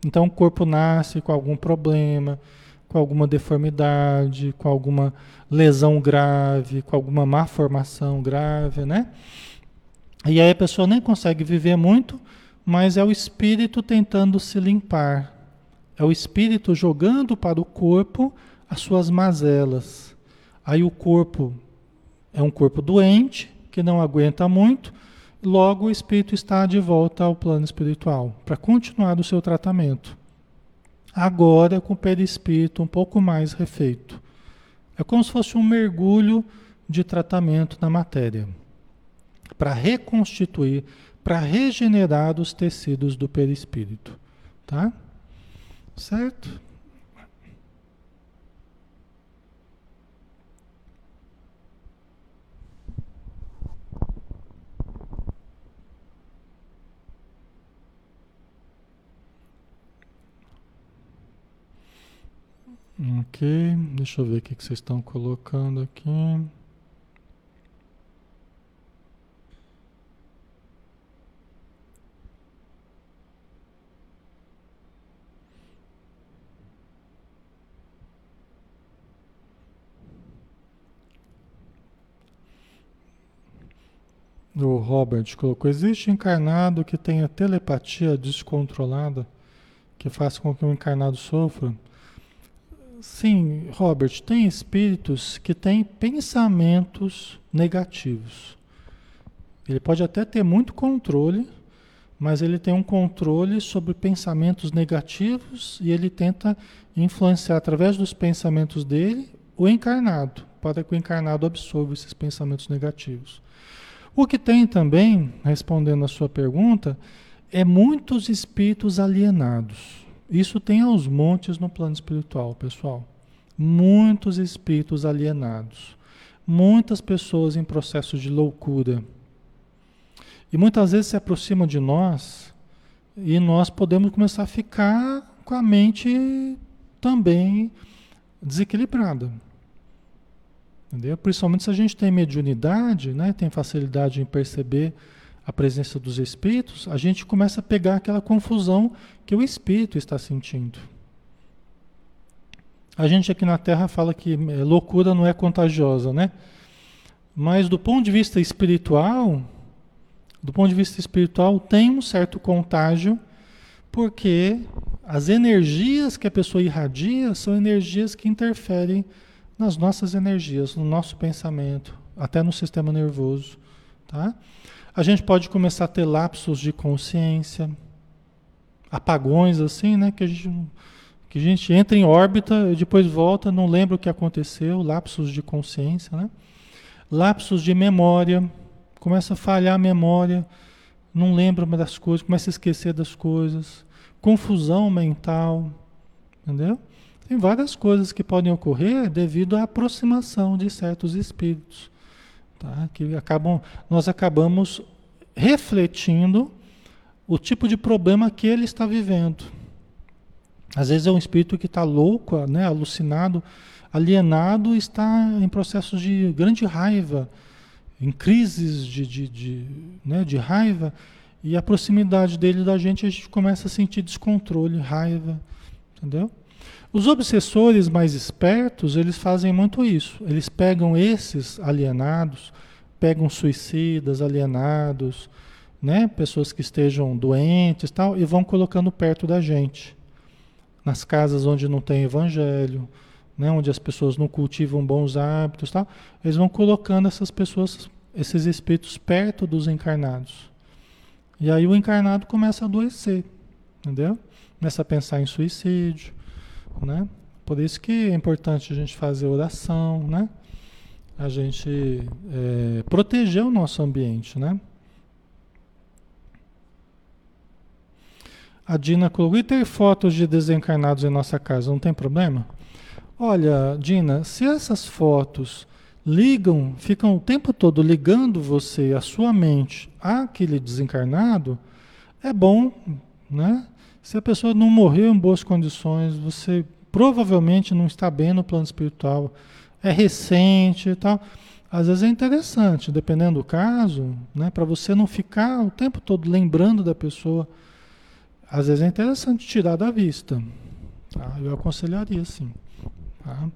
Speaker 1: Então o corpo nasce com algum problema, com alguma deformidade, com alguma lesão grave, com alguma má formação grave, né? E aí a pessoa nem consegue viver muito, mas é o espírito tentando se limpar. É o espírito jogando para o corpo as suas mazelas. Aí o corpo é um corpo doente, que não aguenta muito, logo o espírito está de volta ao plano espiritual para continuar o seu tratamento. Agora com o perispírito um pouco mais refeito. É como se fosse um mergulho de tratamento na matéria para reconstituir, para regenerar os tecidos do perispírito, tá? Certo? Ok, deixa eu ver o que vocês estão colocando aqui. O Robert colocou: existe encarnado que tenha telepatia descontrolada que faça com que o encarnado sofra? Sim, Robert, tem espíritos que têm pensamentos negativos. Ele pode até ter muito controle, mas ele tem um controle sobre pensamentos negativos e ele tenta influenciar através dos pensamentos dele o encarnado, para que o encarnado absorva esses pensamentos negativos. O que tem também, respondendo a sua pergunta, é muitos espíritos alienados. Isso tem aos montes no plano espiritual, pessoal. Muitos espíritos alienados. Muitas pessoas em processo de loucura. E muitas vezes se aproximam de nós e nós podemos começar a ficar com a mente também desequilibrada. Entendeu? Principalmente se a gente tem mediunidade, né, tem facilidade em perceber a presença dos espíritos, a gente começa a pegar aquela confusão que o espírito está sentindo. A gente aqui na Terra fala que é, loucura não é contagiosa, né? Mas do ponto de vista espiritual, do ponto de vista espiritual, tem um certo contágio, porque as energias que a pessoa irradia são energias que interferem nas nossas energias, no nosso pensamento, até no sistema nervoso, tá? A gente pode começar a ter lapsos de consciência, apagões assim, né? Que a gente, que a gente entra em órbita e depois volta, não lembra o que aconteceu, lapsos de consciência, né? Lapsos de memória, começa a falhar a memória, não lembra das coisas, começa a esquecer das coisas, confusão mental, entendeu? Tem várias coisas que podem ocorrer devido à aproximação de certos espíritos. Tá? Que acabam, nós acabamos refletindo o tipo de problema que ele está vivendo. Às vezes é um espírito que está louco, né, alucinado, alienado, está em processos de grande raiva, em crises de, de, de, né, de raiva, e a proximidade dele da gente, a gente começa a sentir descontrole, raiva, entendeu? Os obsessores mais espertos, eles fazem muito isso. Eles pegam esses alienados, pegam suicidas, alienados, né? pessoas que estejam doentes tal, e vão colocando perto da gente. Nas casas onde não tem evangelho, né? onde as pessoas não cultivam bons hábitos tal, eles vão colocando essas pessoas, esses espíritos perto dos encarnados. E aí o encarnado começa a adoecer, entendeu? Começa a pensar em suicídio, né? Por isso que é importante a gente fazer oração, né? A gente é, proteger o nosso ambiente, né? A Dina colocou, e ter fotos de desencarnados em nossa casa, não tem problema? Olha, Dina, se essas fotos ligam, ficam o tempo todo ligando você, a sua mente, àquele desencarnado, é bom, né? Se a pessoa não morreu em boas condições, você provavelmente não está bem no plano espiritual, é recente e tal. Às vezes é interessante, dependendo do caso, né, para você não ficar o tempo todo lembrando da pessoa. Às vezes é interessante tirar da vista. Tá? Eu aconselharia sim. Tá?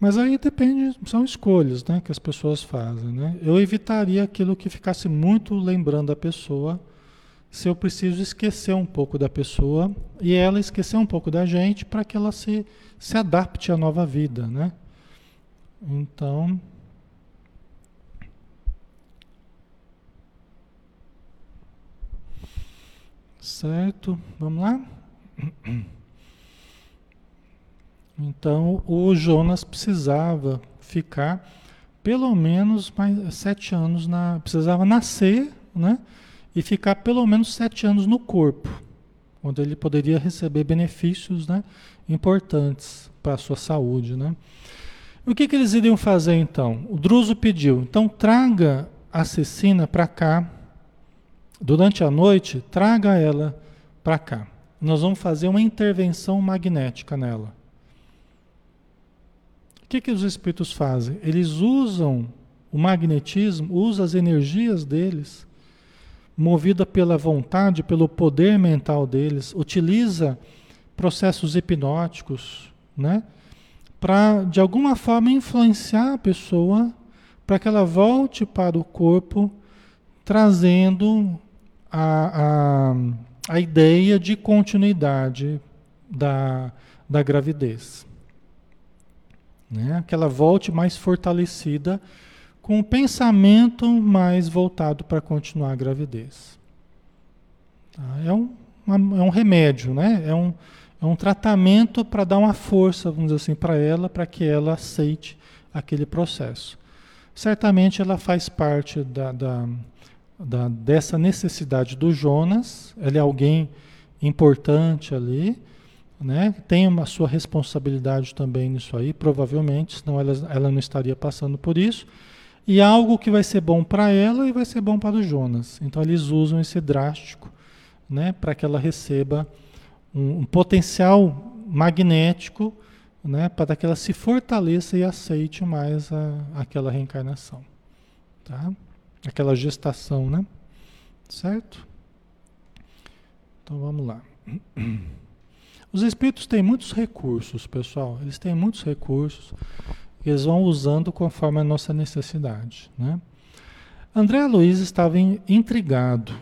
Speaker 1: Mas aí depende, são escolhas né, que as pessoas fazem. Né? Eu evitaria aquilo que ficasse muito lembrando a pessoa se eu preciso esquecer um pouco da pessoa e ela esquecer um pouco da gente para que ela se, se adapte à nova vida, né? Então. Certo, vamos lá? Então o Jonas precisava ficar pelo menos mais sete anos na. Precisava nascer, né? E ficar pelo menos sete anos no corpo, onde ele poderia receber benefícios né, importantes para a sua saúde. Né? O que, que eles iriam fazer então? O Druso pediu: então traga a Cecina para cá, durante a noite, traga ela para cá. Nós vamos fazer uma intervenção magnética nela. O que, que os espíritos fazem? Eles usam o magnetismo, usam as energias deles, movida pela vontade, pelo poder mental deles, utiliza processos hipnóticos, né? Para de alguma forma influenciar a pessoa para que ela volte para o corpo, trazendo a, a, a ideia de continuidade da, da gravidez. Né? Que ela volte mais fortalecida, com o pensamento mais voltado para continuar a gravidez. Tá? É, um, é um remédio, né? é, um, é um tratamento para dar uma força, vamos dizer assim, para ela, para que ela aceite aquele processo certamente ela faz parte da, da, da, dessa necessidade do Jonas, ela é alguém importante ali, né? tem uma sua responsabilidade também nisso aí, provavelmente, senão ela, ela não estaria passando por isso, e algo que vai ser bom para ela e vai ser bom para o Jonas. Então eles usam esse drástico né? para que ela receba um, um potencial magnético né, para que ela se fortaleça e aceite mais a, aquela reencarnação, tá? Aquela gestação, né? Certo? Então vamos lá. Os espíritos têm muitos recursos, pessoal. Eles têm muitos recursos eles vão usando conforme a nossa necessidade, né? André Luiz estava intrigado.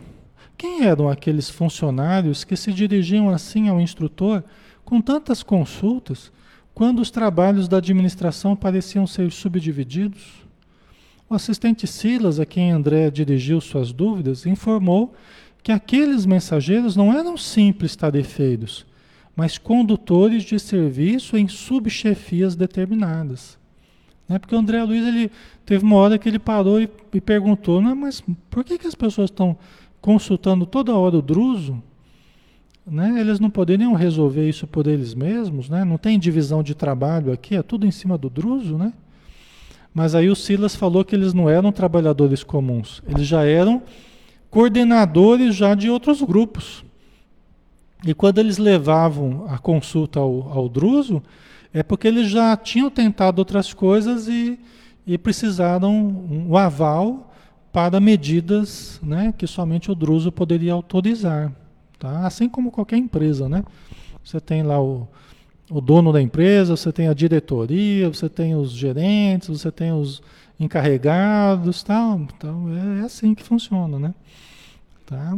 Speaker 1: Quem eram aqueles funcionários que se dirigiam assim ao instrutor com tantas consultas quando os trabalhos da administração pareciam ser subdivididos, o assistente Silas, a quem André dirigiu suas dúvidas, informou que aqueles mensageiros não eram simples tarefeiros, mas condutores de serviço em subchefias determinadas. Né? Porque o André Luiz ele, teve uma hora que ele parou e, e perguntou: não, mas por que, que as pessoas estão consultando toda hora o Druso? né, eles não poderiam resolver isso por eles mesmos, né? Não tem divisão de trabalho aqui, é tudo em cima do druso, né? Mas aí o Silas falou que eles não eram trabalhadores comuns, eles já eram coordenadores já de outros grupos. E quando eles levavam a consulta ao, ao druso, é porque eles já tinham tentado outras coisas e, e precisaram um, um aval para medidas né, que somente o druso poderia autorizar. Tá? Assim como qualquer empresa, né? Você tem lá o, o dono da empresa, você tem a diretoria, você tem os gerentes, você tem os encarregados, tal. Então é, é assim que funciona, né? Tá?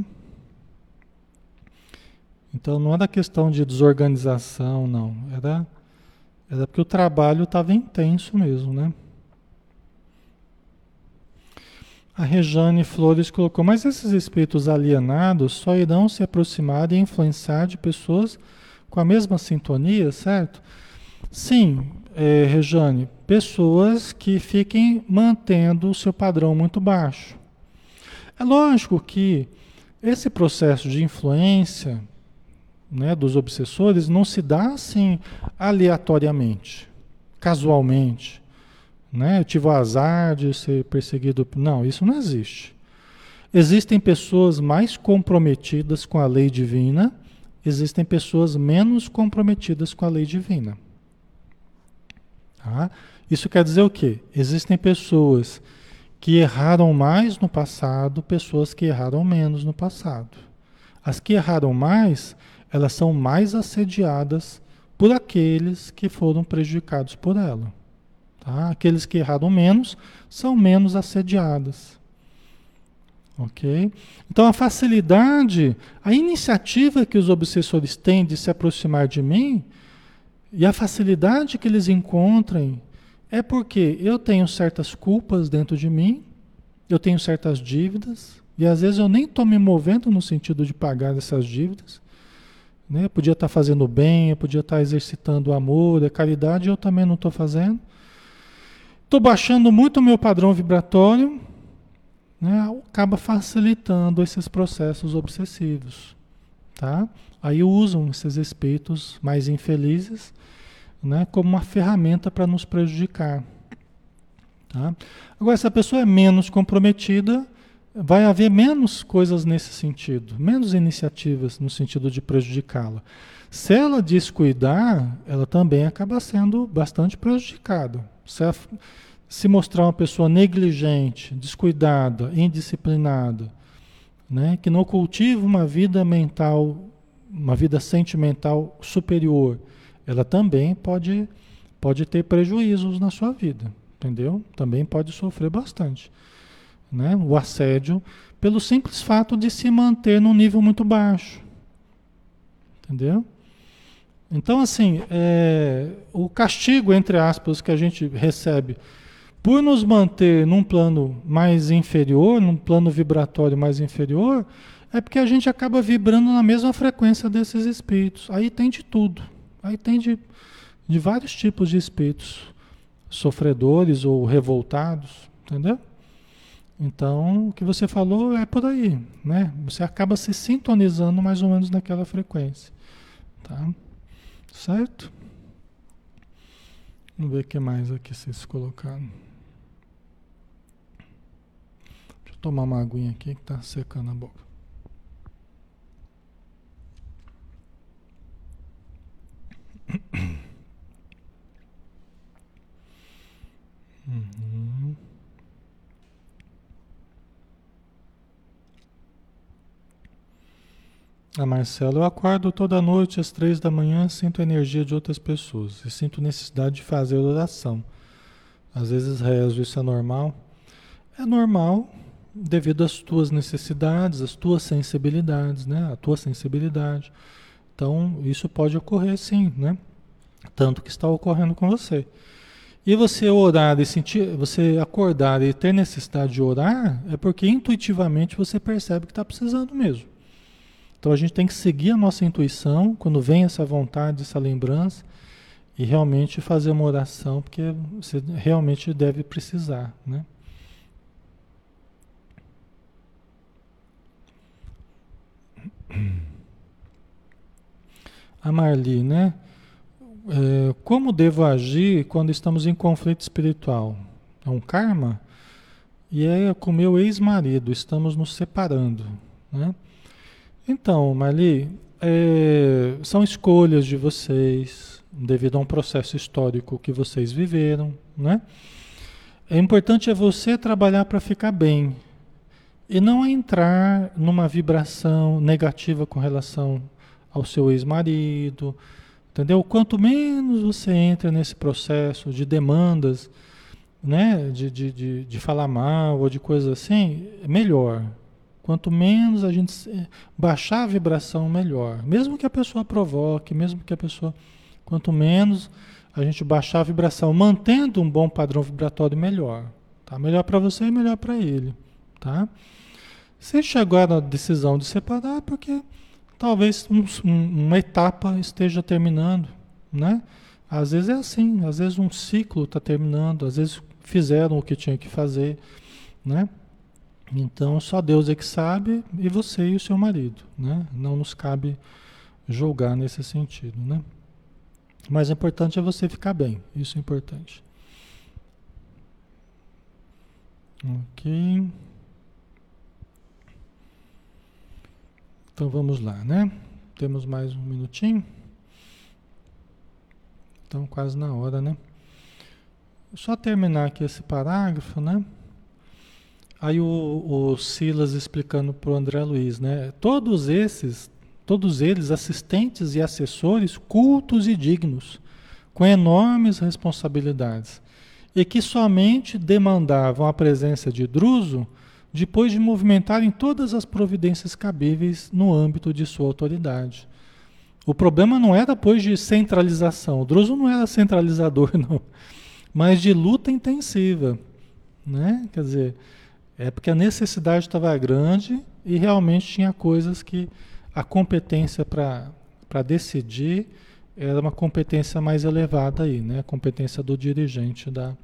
Speaker 1: Então não era questão de desorganização, não. Era, era porque o trabalho estava intenso mesmo, né? A Rejane Flores colocou, mas esses espíritos alienados só irão se aproximar e influenciar de pessoas com a mesma sintonia, certo? Sim, é, Rejane, pessoas que fiquem mantendo o seu padrão muito baixo. É lógico que esse processo de influência né, dos obsessores não se dá assim aleatoriamente, casualmente. Né? Eu tive o azar de ser perseguido. Não, isso não existe. Existem pessoas mais comprometidas com a lei divina, existem pessoas menos comprometidas com a lei divina. Tá? Isso quer dizer o quê? Existem pessoas que erraram mais no passado, pessoas que erraram menos no passado. As que erraram mais, elas são mais assediadas por aqueles que foram prejudicados por ela. Tá? Aqueles que erraram menos são menos assediados. Ok? Então a facilidade, a iniciativa que os obsessores têm de se aproximar de mim e a facilidade que eles encontram é porque eu tenho certas culpas dentro de mim, eu tenho certas dívidas, E às vezes eu nem estou me movendo no sentido de pagar essas dívidas. Né? Podia estar tá fazendo bem, eu podia estar tá exercitando o amor, a caridade, eu também não estou fazendo. Estou baixando muito o meu padrão vibratório, né? acaba facilitando esses processos obsessivos. Tá? Aí usam esses espíritos mais infelizes né? como uma ferramenta para nos prejudicar. Tá? Agora, se a pessoa é menos comprometida, vai haver menos coisas nesse sentido, menos iniciativas no sentido de prejudicá-la. Se ela descuidar, ela também acaba sendo bastante prejudicada. Se, ela, se mostrar uma pessoa negligente, descuidada, indisciplinada, né, que não cultiva uma vida mental, uma vida sentimental superior, ela também pode, pode ter prejuízos na sua vida entendeu? Também pode sofrer bastante. Né? O assédio, pelo simples fato de se manter num nível muito baixo. Entendeu? Então, assim, é, o castigo, entre aspas, que a gente recebe por nos manter num plano mais inferior, num plano vibratório mais inferior, é porque a gente acaba vibrando na mesma frequência desses espíritos. Aí tem de tudo. Aí tem de, de vários tipos de espíritos sofredores ou revoltados, entendeu? Então, o que você falou é por aí, né? Você acaba se sintonizando mais ou menos naquela frequência, tá? Certo? Vamos ver o que mais aqui vocês colocaram. Deixa eu tomar uma aguinha aqui que tá secando a boca. Uhum. A Marcela, eu acordo toda noite às três da manhã, sinto a energia de outras pessoas e sinto necessidade de fazer oração. Às vezes rezo, isso é normal? É normal devido às tuas necessidades, às tuas sensibilidades, né? A tua sensibilidade. Então, isso pode ocorrer sim, né? Tanto que está ocorrendo com você. E você orar e sentir, você acordar e ter necessidade de orar, é porque intuitivamente você percebe que está precisando mesmo. Então a gente tem que seguir a nossa intuição quando vem essa vontade, essa lembrança, e realmente fazer uma oração, porque você realmente deve precisar, né? A Marli, né? é, como devo agir quando estamos em conflito espiritual? É um karma? E é com meu ex-marido, estamos nos separando. Né? Então, Marli, é, são escolhas de vocês, devido a um processo histórico que vocês viveram. Né? É importante é você trabalhar para ficar bem e não entrar numa vibração negativa com relação ao seu ex-marido, Entendeu? Quanto menos você entra nesse processo de demandas, né, de, de, de, de falar mal ou de coisas assim, melhor. Quanto menos a gente baixar a vibração, melhor. Mesmo que a pessoa provoque, mesmo que a pessoa. Quanto menos a gente baixar a vibração, mantendo um bom padrão vibratório, melhor. Tá? Melhor para você e melhor para ele. Tá? Se chegar na decisão de separar, porque talvez um, uma etapa esteja terminando, né? Às vezes é assim, às vezes um ciclo está terminando, às vezes fizeram o que tinha que fazer, né? Então só Deus é que sabe e você e o seu marido, né? Não nos cabe julgar nesse sentido, né? Mas o importante é você ficar bem, isso é importante. Ok. Então vamos lá, né? Temos mais um minutinho. Então quase na hora, né? Só terminar aqui esse parágrafo, né? Aí o, o Silas explicando para o André Luiz, né? Todos esses, todos eles assistentes e assessores cultos e dignos, com enormes responsabilidades, e que somente demandavam a presença de Druso depois de movimentarem todas as providências cabíveis no âmbito de sua autoridade. O problema não era depois de centralização, o Druso não era centralizador, não, mas de luta intensiva. Né? Quer dizer, É porque a necessidade estava grande e realmente tinha coisas que a competência para decidir era uma competência mais elevada aí, né? A competência do dirigente da,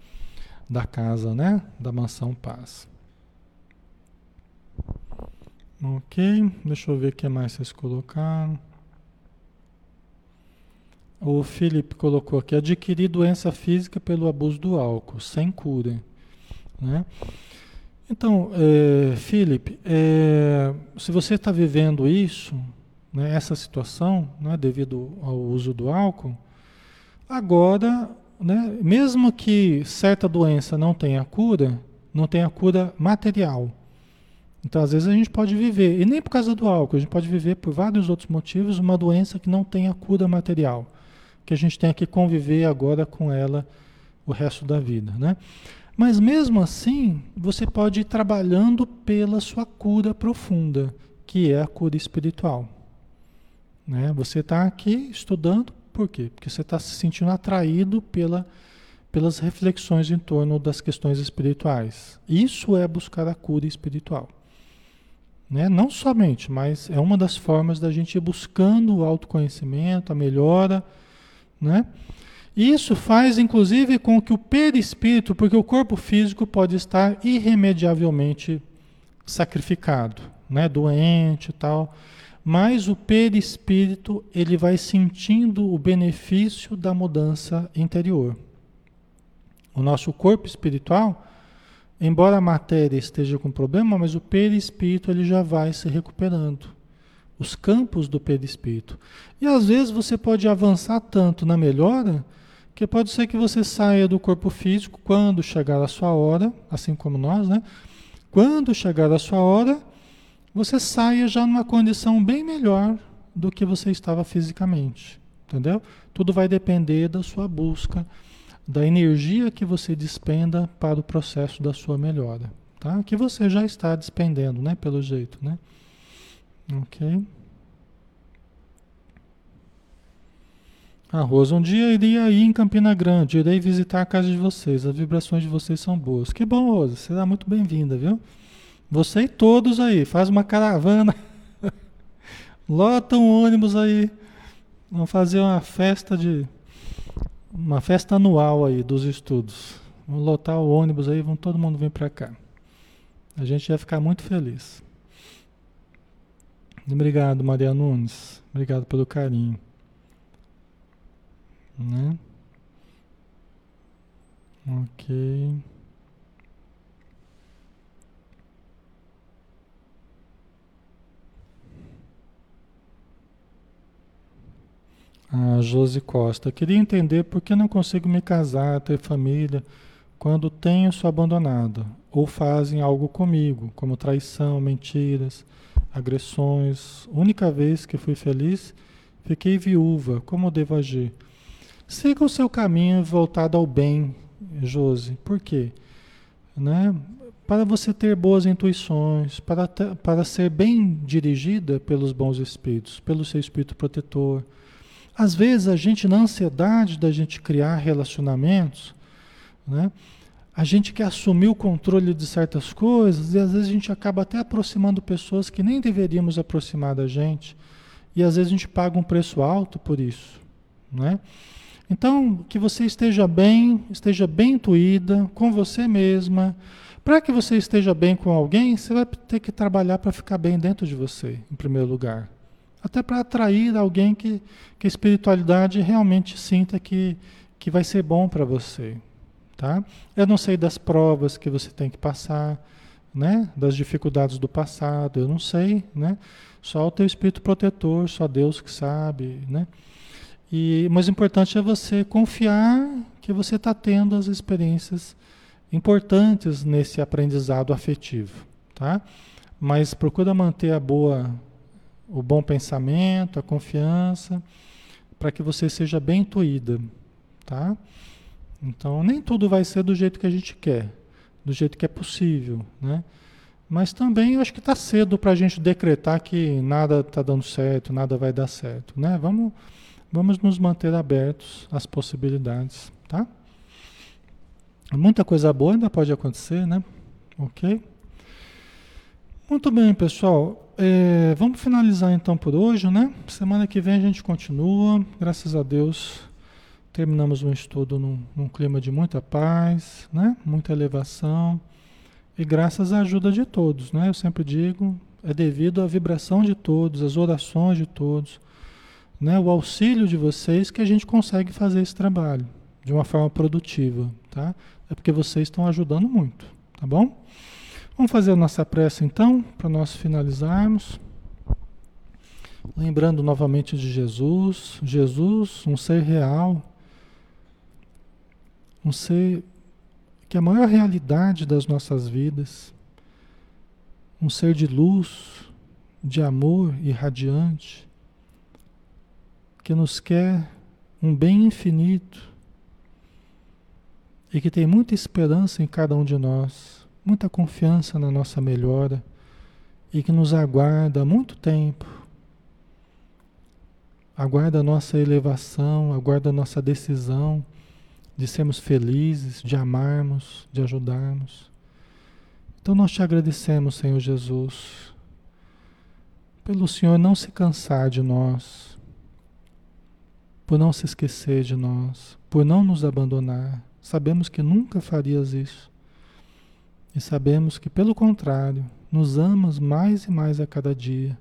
Speaker 1: da casa, né? Da mansão Paz. Ok, deixa eu ver o que mais vocês colocaram. O Felipe colocou aqui: adquirir doença física pelo abuso do álcool, sem cura. Né? Então, é, Felipe, é, se você está vivendo isso, né, essa situação, né, devido ao uso do álcool, agora, né, mesmo que certa doença não tenha cura, não tenha cura material. Então, às vezes a gente pode viver, e nem por causa do álcool, a gente pode viver por vários outros motivos, uma doença que não tenha cura material, que a gente tenha que conviver agora com ela o resto da vida, né? Mas mesmo assim, você pode ir trabalhando pela sua cura profunda, que é a cura espiritual. Né? Você está aqui estudando, por quê? Porque você está se sentindo atraído pela, pelas reflexões em torno das questões espirituais. Isso é buscar a cura espiritual. Né? Não somente, mas é uma das formas da gente ir buscando o autoconhecimento, a melhora, né? Isso faz, inclusive, com que o perispírito, porque o corpo físico pode estar irremediavelmente sacrificado, né, doente e tal, mas o perispírito ele vai sentindo o benefício da mudança interior. O nosso corpo espiritual, embora a matéria esteja com problema, mas o perispírito ele já vai se recuperando. Os campos do perispírito. E às vezes você pode avançar tanto na melhora que pode ser que você saia do corpo físico quando chegar a sua hora, assim como nós, né? Quando chegar a sua hora, você saia já numa condição bem melhor do que você estava fisicamente, entendeu? Tudo vai depender da sua busca, da energia que você despenda para o processo da sua melhora, tá? Que você já está despendendo, né? Pelo jeito, né? Ok. A Rosa, um dia iria aí em Campina Grande, irei visitar a casa de vocês, as vibrações de vocês são boas. Que bom, Rosa, será muito bem-vinda, viu? Você e todos aí, faz uma caravana, lota um ônibus aí, vamos fazer uma festa de, uma festa anual aí dos estudos. Vamos lotar o ônibus aí, vamos todo mundo vir para cá. A gente vai ficar muito feliz. Obrigado, Maria Nunes. Obrigado pelo carinho. Né? Ok. A Josi Costa. Queria entender por que não consigo me casar, ter família, quando tenho sou abandonado. Ou fazem algo comigo, como traição, mentiras, agressões. Única vez que fui feliz, fiquei viúva. Como devo agir? Siga o seu caminho voltado ao bem, Josi. Por quê? Né? Para você ter boas intuições, para, ter, para ser bem dirigida pelos bons espíritos, pelo seu espírito protetor. Às vezes a gente, na ansiedade da gente criar relacionamentos, né? a gente quer assumir o controle de certas coisas e às vezes a gente acaba até aproximando pessoas que nem deveríamos aproximar da gente. E às vezes a gente paga um preço alto por isso. Né? Então, que você esteja bem, esteja bem intuída com você mesma. Para que você esteja bem com alguém, você vai ter que trabalhar para ficar bem dentro de você, em primeiro lugar. Até para atrair alguém que, que a espiritualidade realmente sinta que, que vai ser bom para você. Tá? Eu não sei das provas que você tem que passar, né? das dificuldades do passado, eu não sei. Né? Só o teu espírito protetor, só Deus que sabe. Né? E o mais importante é você confiar que você está tendo as experiências importantes nesse aprendizado afetivo, tá? Mas procura manter a boa, o bom pensamento, a confiança, para que você seja bem intuída, tá? Então nem tudo vai ser do jeito que a gente quer, do jeito que é possível, né? Mas também eu acho que está cedo para a gente decretar que nada está dando certo, nada vai dar certo, né? Vamos Vamos nos manter abertos às possibilidades, tá? Muita coisa boa ainda pode acontecer, né? Ok? Muito bem, pessoal. É, vamos finalizar então por hoje, né? Semana que vem a gente continua. Graças a Deus, terminamos um estudo num, num clima de muita paz, né? Muita elevação. E graças à ajuda de todos, né? Eu sempre digo, é devido à vibração de todos, às orações de todos, né? O auxílio de vocês que a gente consegue fazer esse trabalho de uma forma produtiva, tá? É porque vocês estão ajudando muito, tá bom? Vamos fazer a nossa prece então, para nós finalizarmos. Lembrando novamente de Jesus, Jesus, um ser real, um ser que é a maior realidade das nossas vidas, um ser de luz, de amor irradiante, que nos quer um bem infinito e que tem muita esperança em cada um de nós muita confiança na nossa melhora e que nos aguarda há muito tempo. Aguarda a nossa elevação, aguarda a nossa decisão de sermos felizes, de amarmos, de ajudarmos. Então nós te agradecemos, Senhor Jesus, pelo Senhor não se cansar de nós, por não se esquecer de nós, por não nos abandonar. Sabemos que nunca farias isso. E sabemos que, pelo contrário, nos amas mais e mais a cada dia,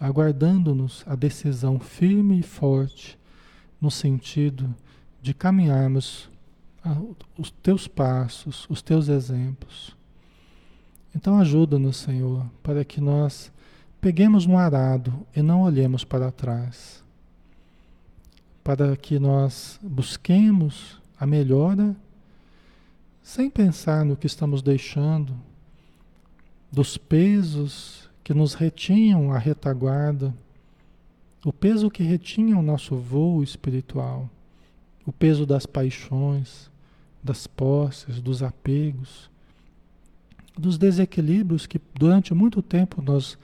Speaker 1: aguardando-nos a decisão firme e forte no sentido de caminharmos os teus passos, os teus exemplos. Então ajuda-nos, Senhor, para que nós peguemos no arado e não olhemos para trás. Para que nós busquemos a melhora sem pensar no que estamos deixando, dos pesos que nos retinham a retaguarda, o peso que retinha o nosso voo espiritual, o peso das paixões, das posses, dos apegos, dos desequilíbrios que durante muito tempo nós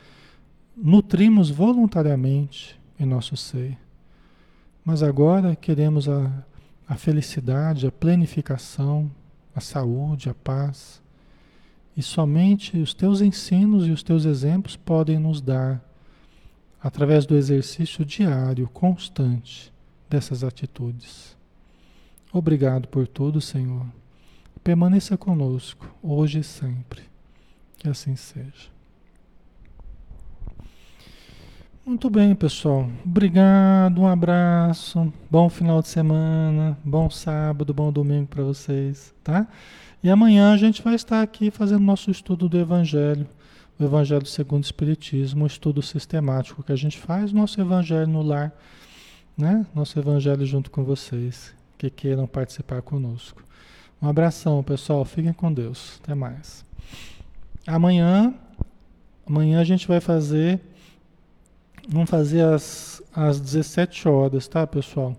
Speaker 1: nutrimos voluntariamente em nosso ser. Mas agora queremos a, a felicidade, a plenificação, a saúde, a paz. E somente os teus ensinos e os teus exemplos podem nos dar, através do exercício diário, constante dessas atitudes. Obrigado por tudo, Senhor. Permaneça conosco, hoje e sempre. Que assim seja. Muito bem, pessoal. Obrigado, um abraço, bom final de semana, bom sábado, bom domingo para vocês, tá? E amanhã a gente vai estar aqui fazendo nosso estudo do Evangelho, o Evangelho segundo o Espiritismo, um estudo sistemático que a gente faz, nosso Evangelho no lar, né? Nosso Evangelho junto com vocês, que queiram participar conosco. Um abração, pessoal. Fiquem com Deus. Até mais. Amanhã, amanhã a gente vai fazer Vamos fazer às, às 17 horas, tá, pessoal?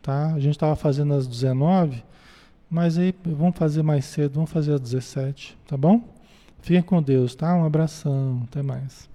Speaker 1: Tá? A gente estava fazendo às 19, mas aí vamos fazer mais cedo, vamos fazer às 17, tá bom? Fiquem com Deus, tá? Um abração, até mais.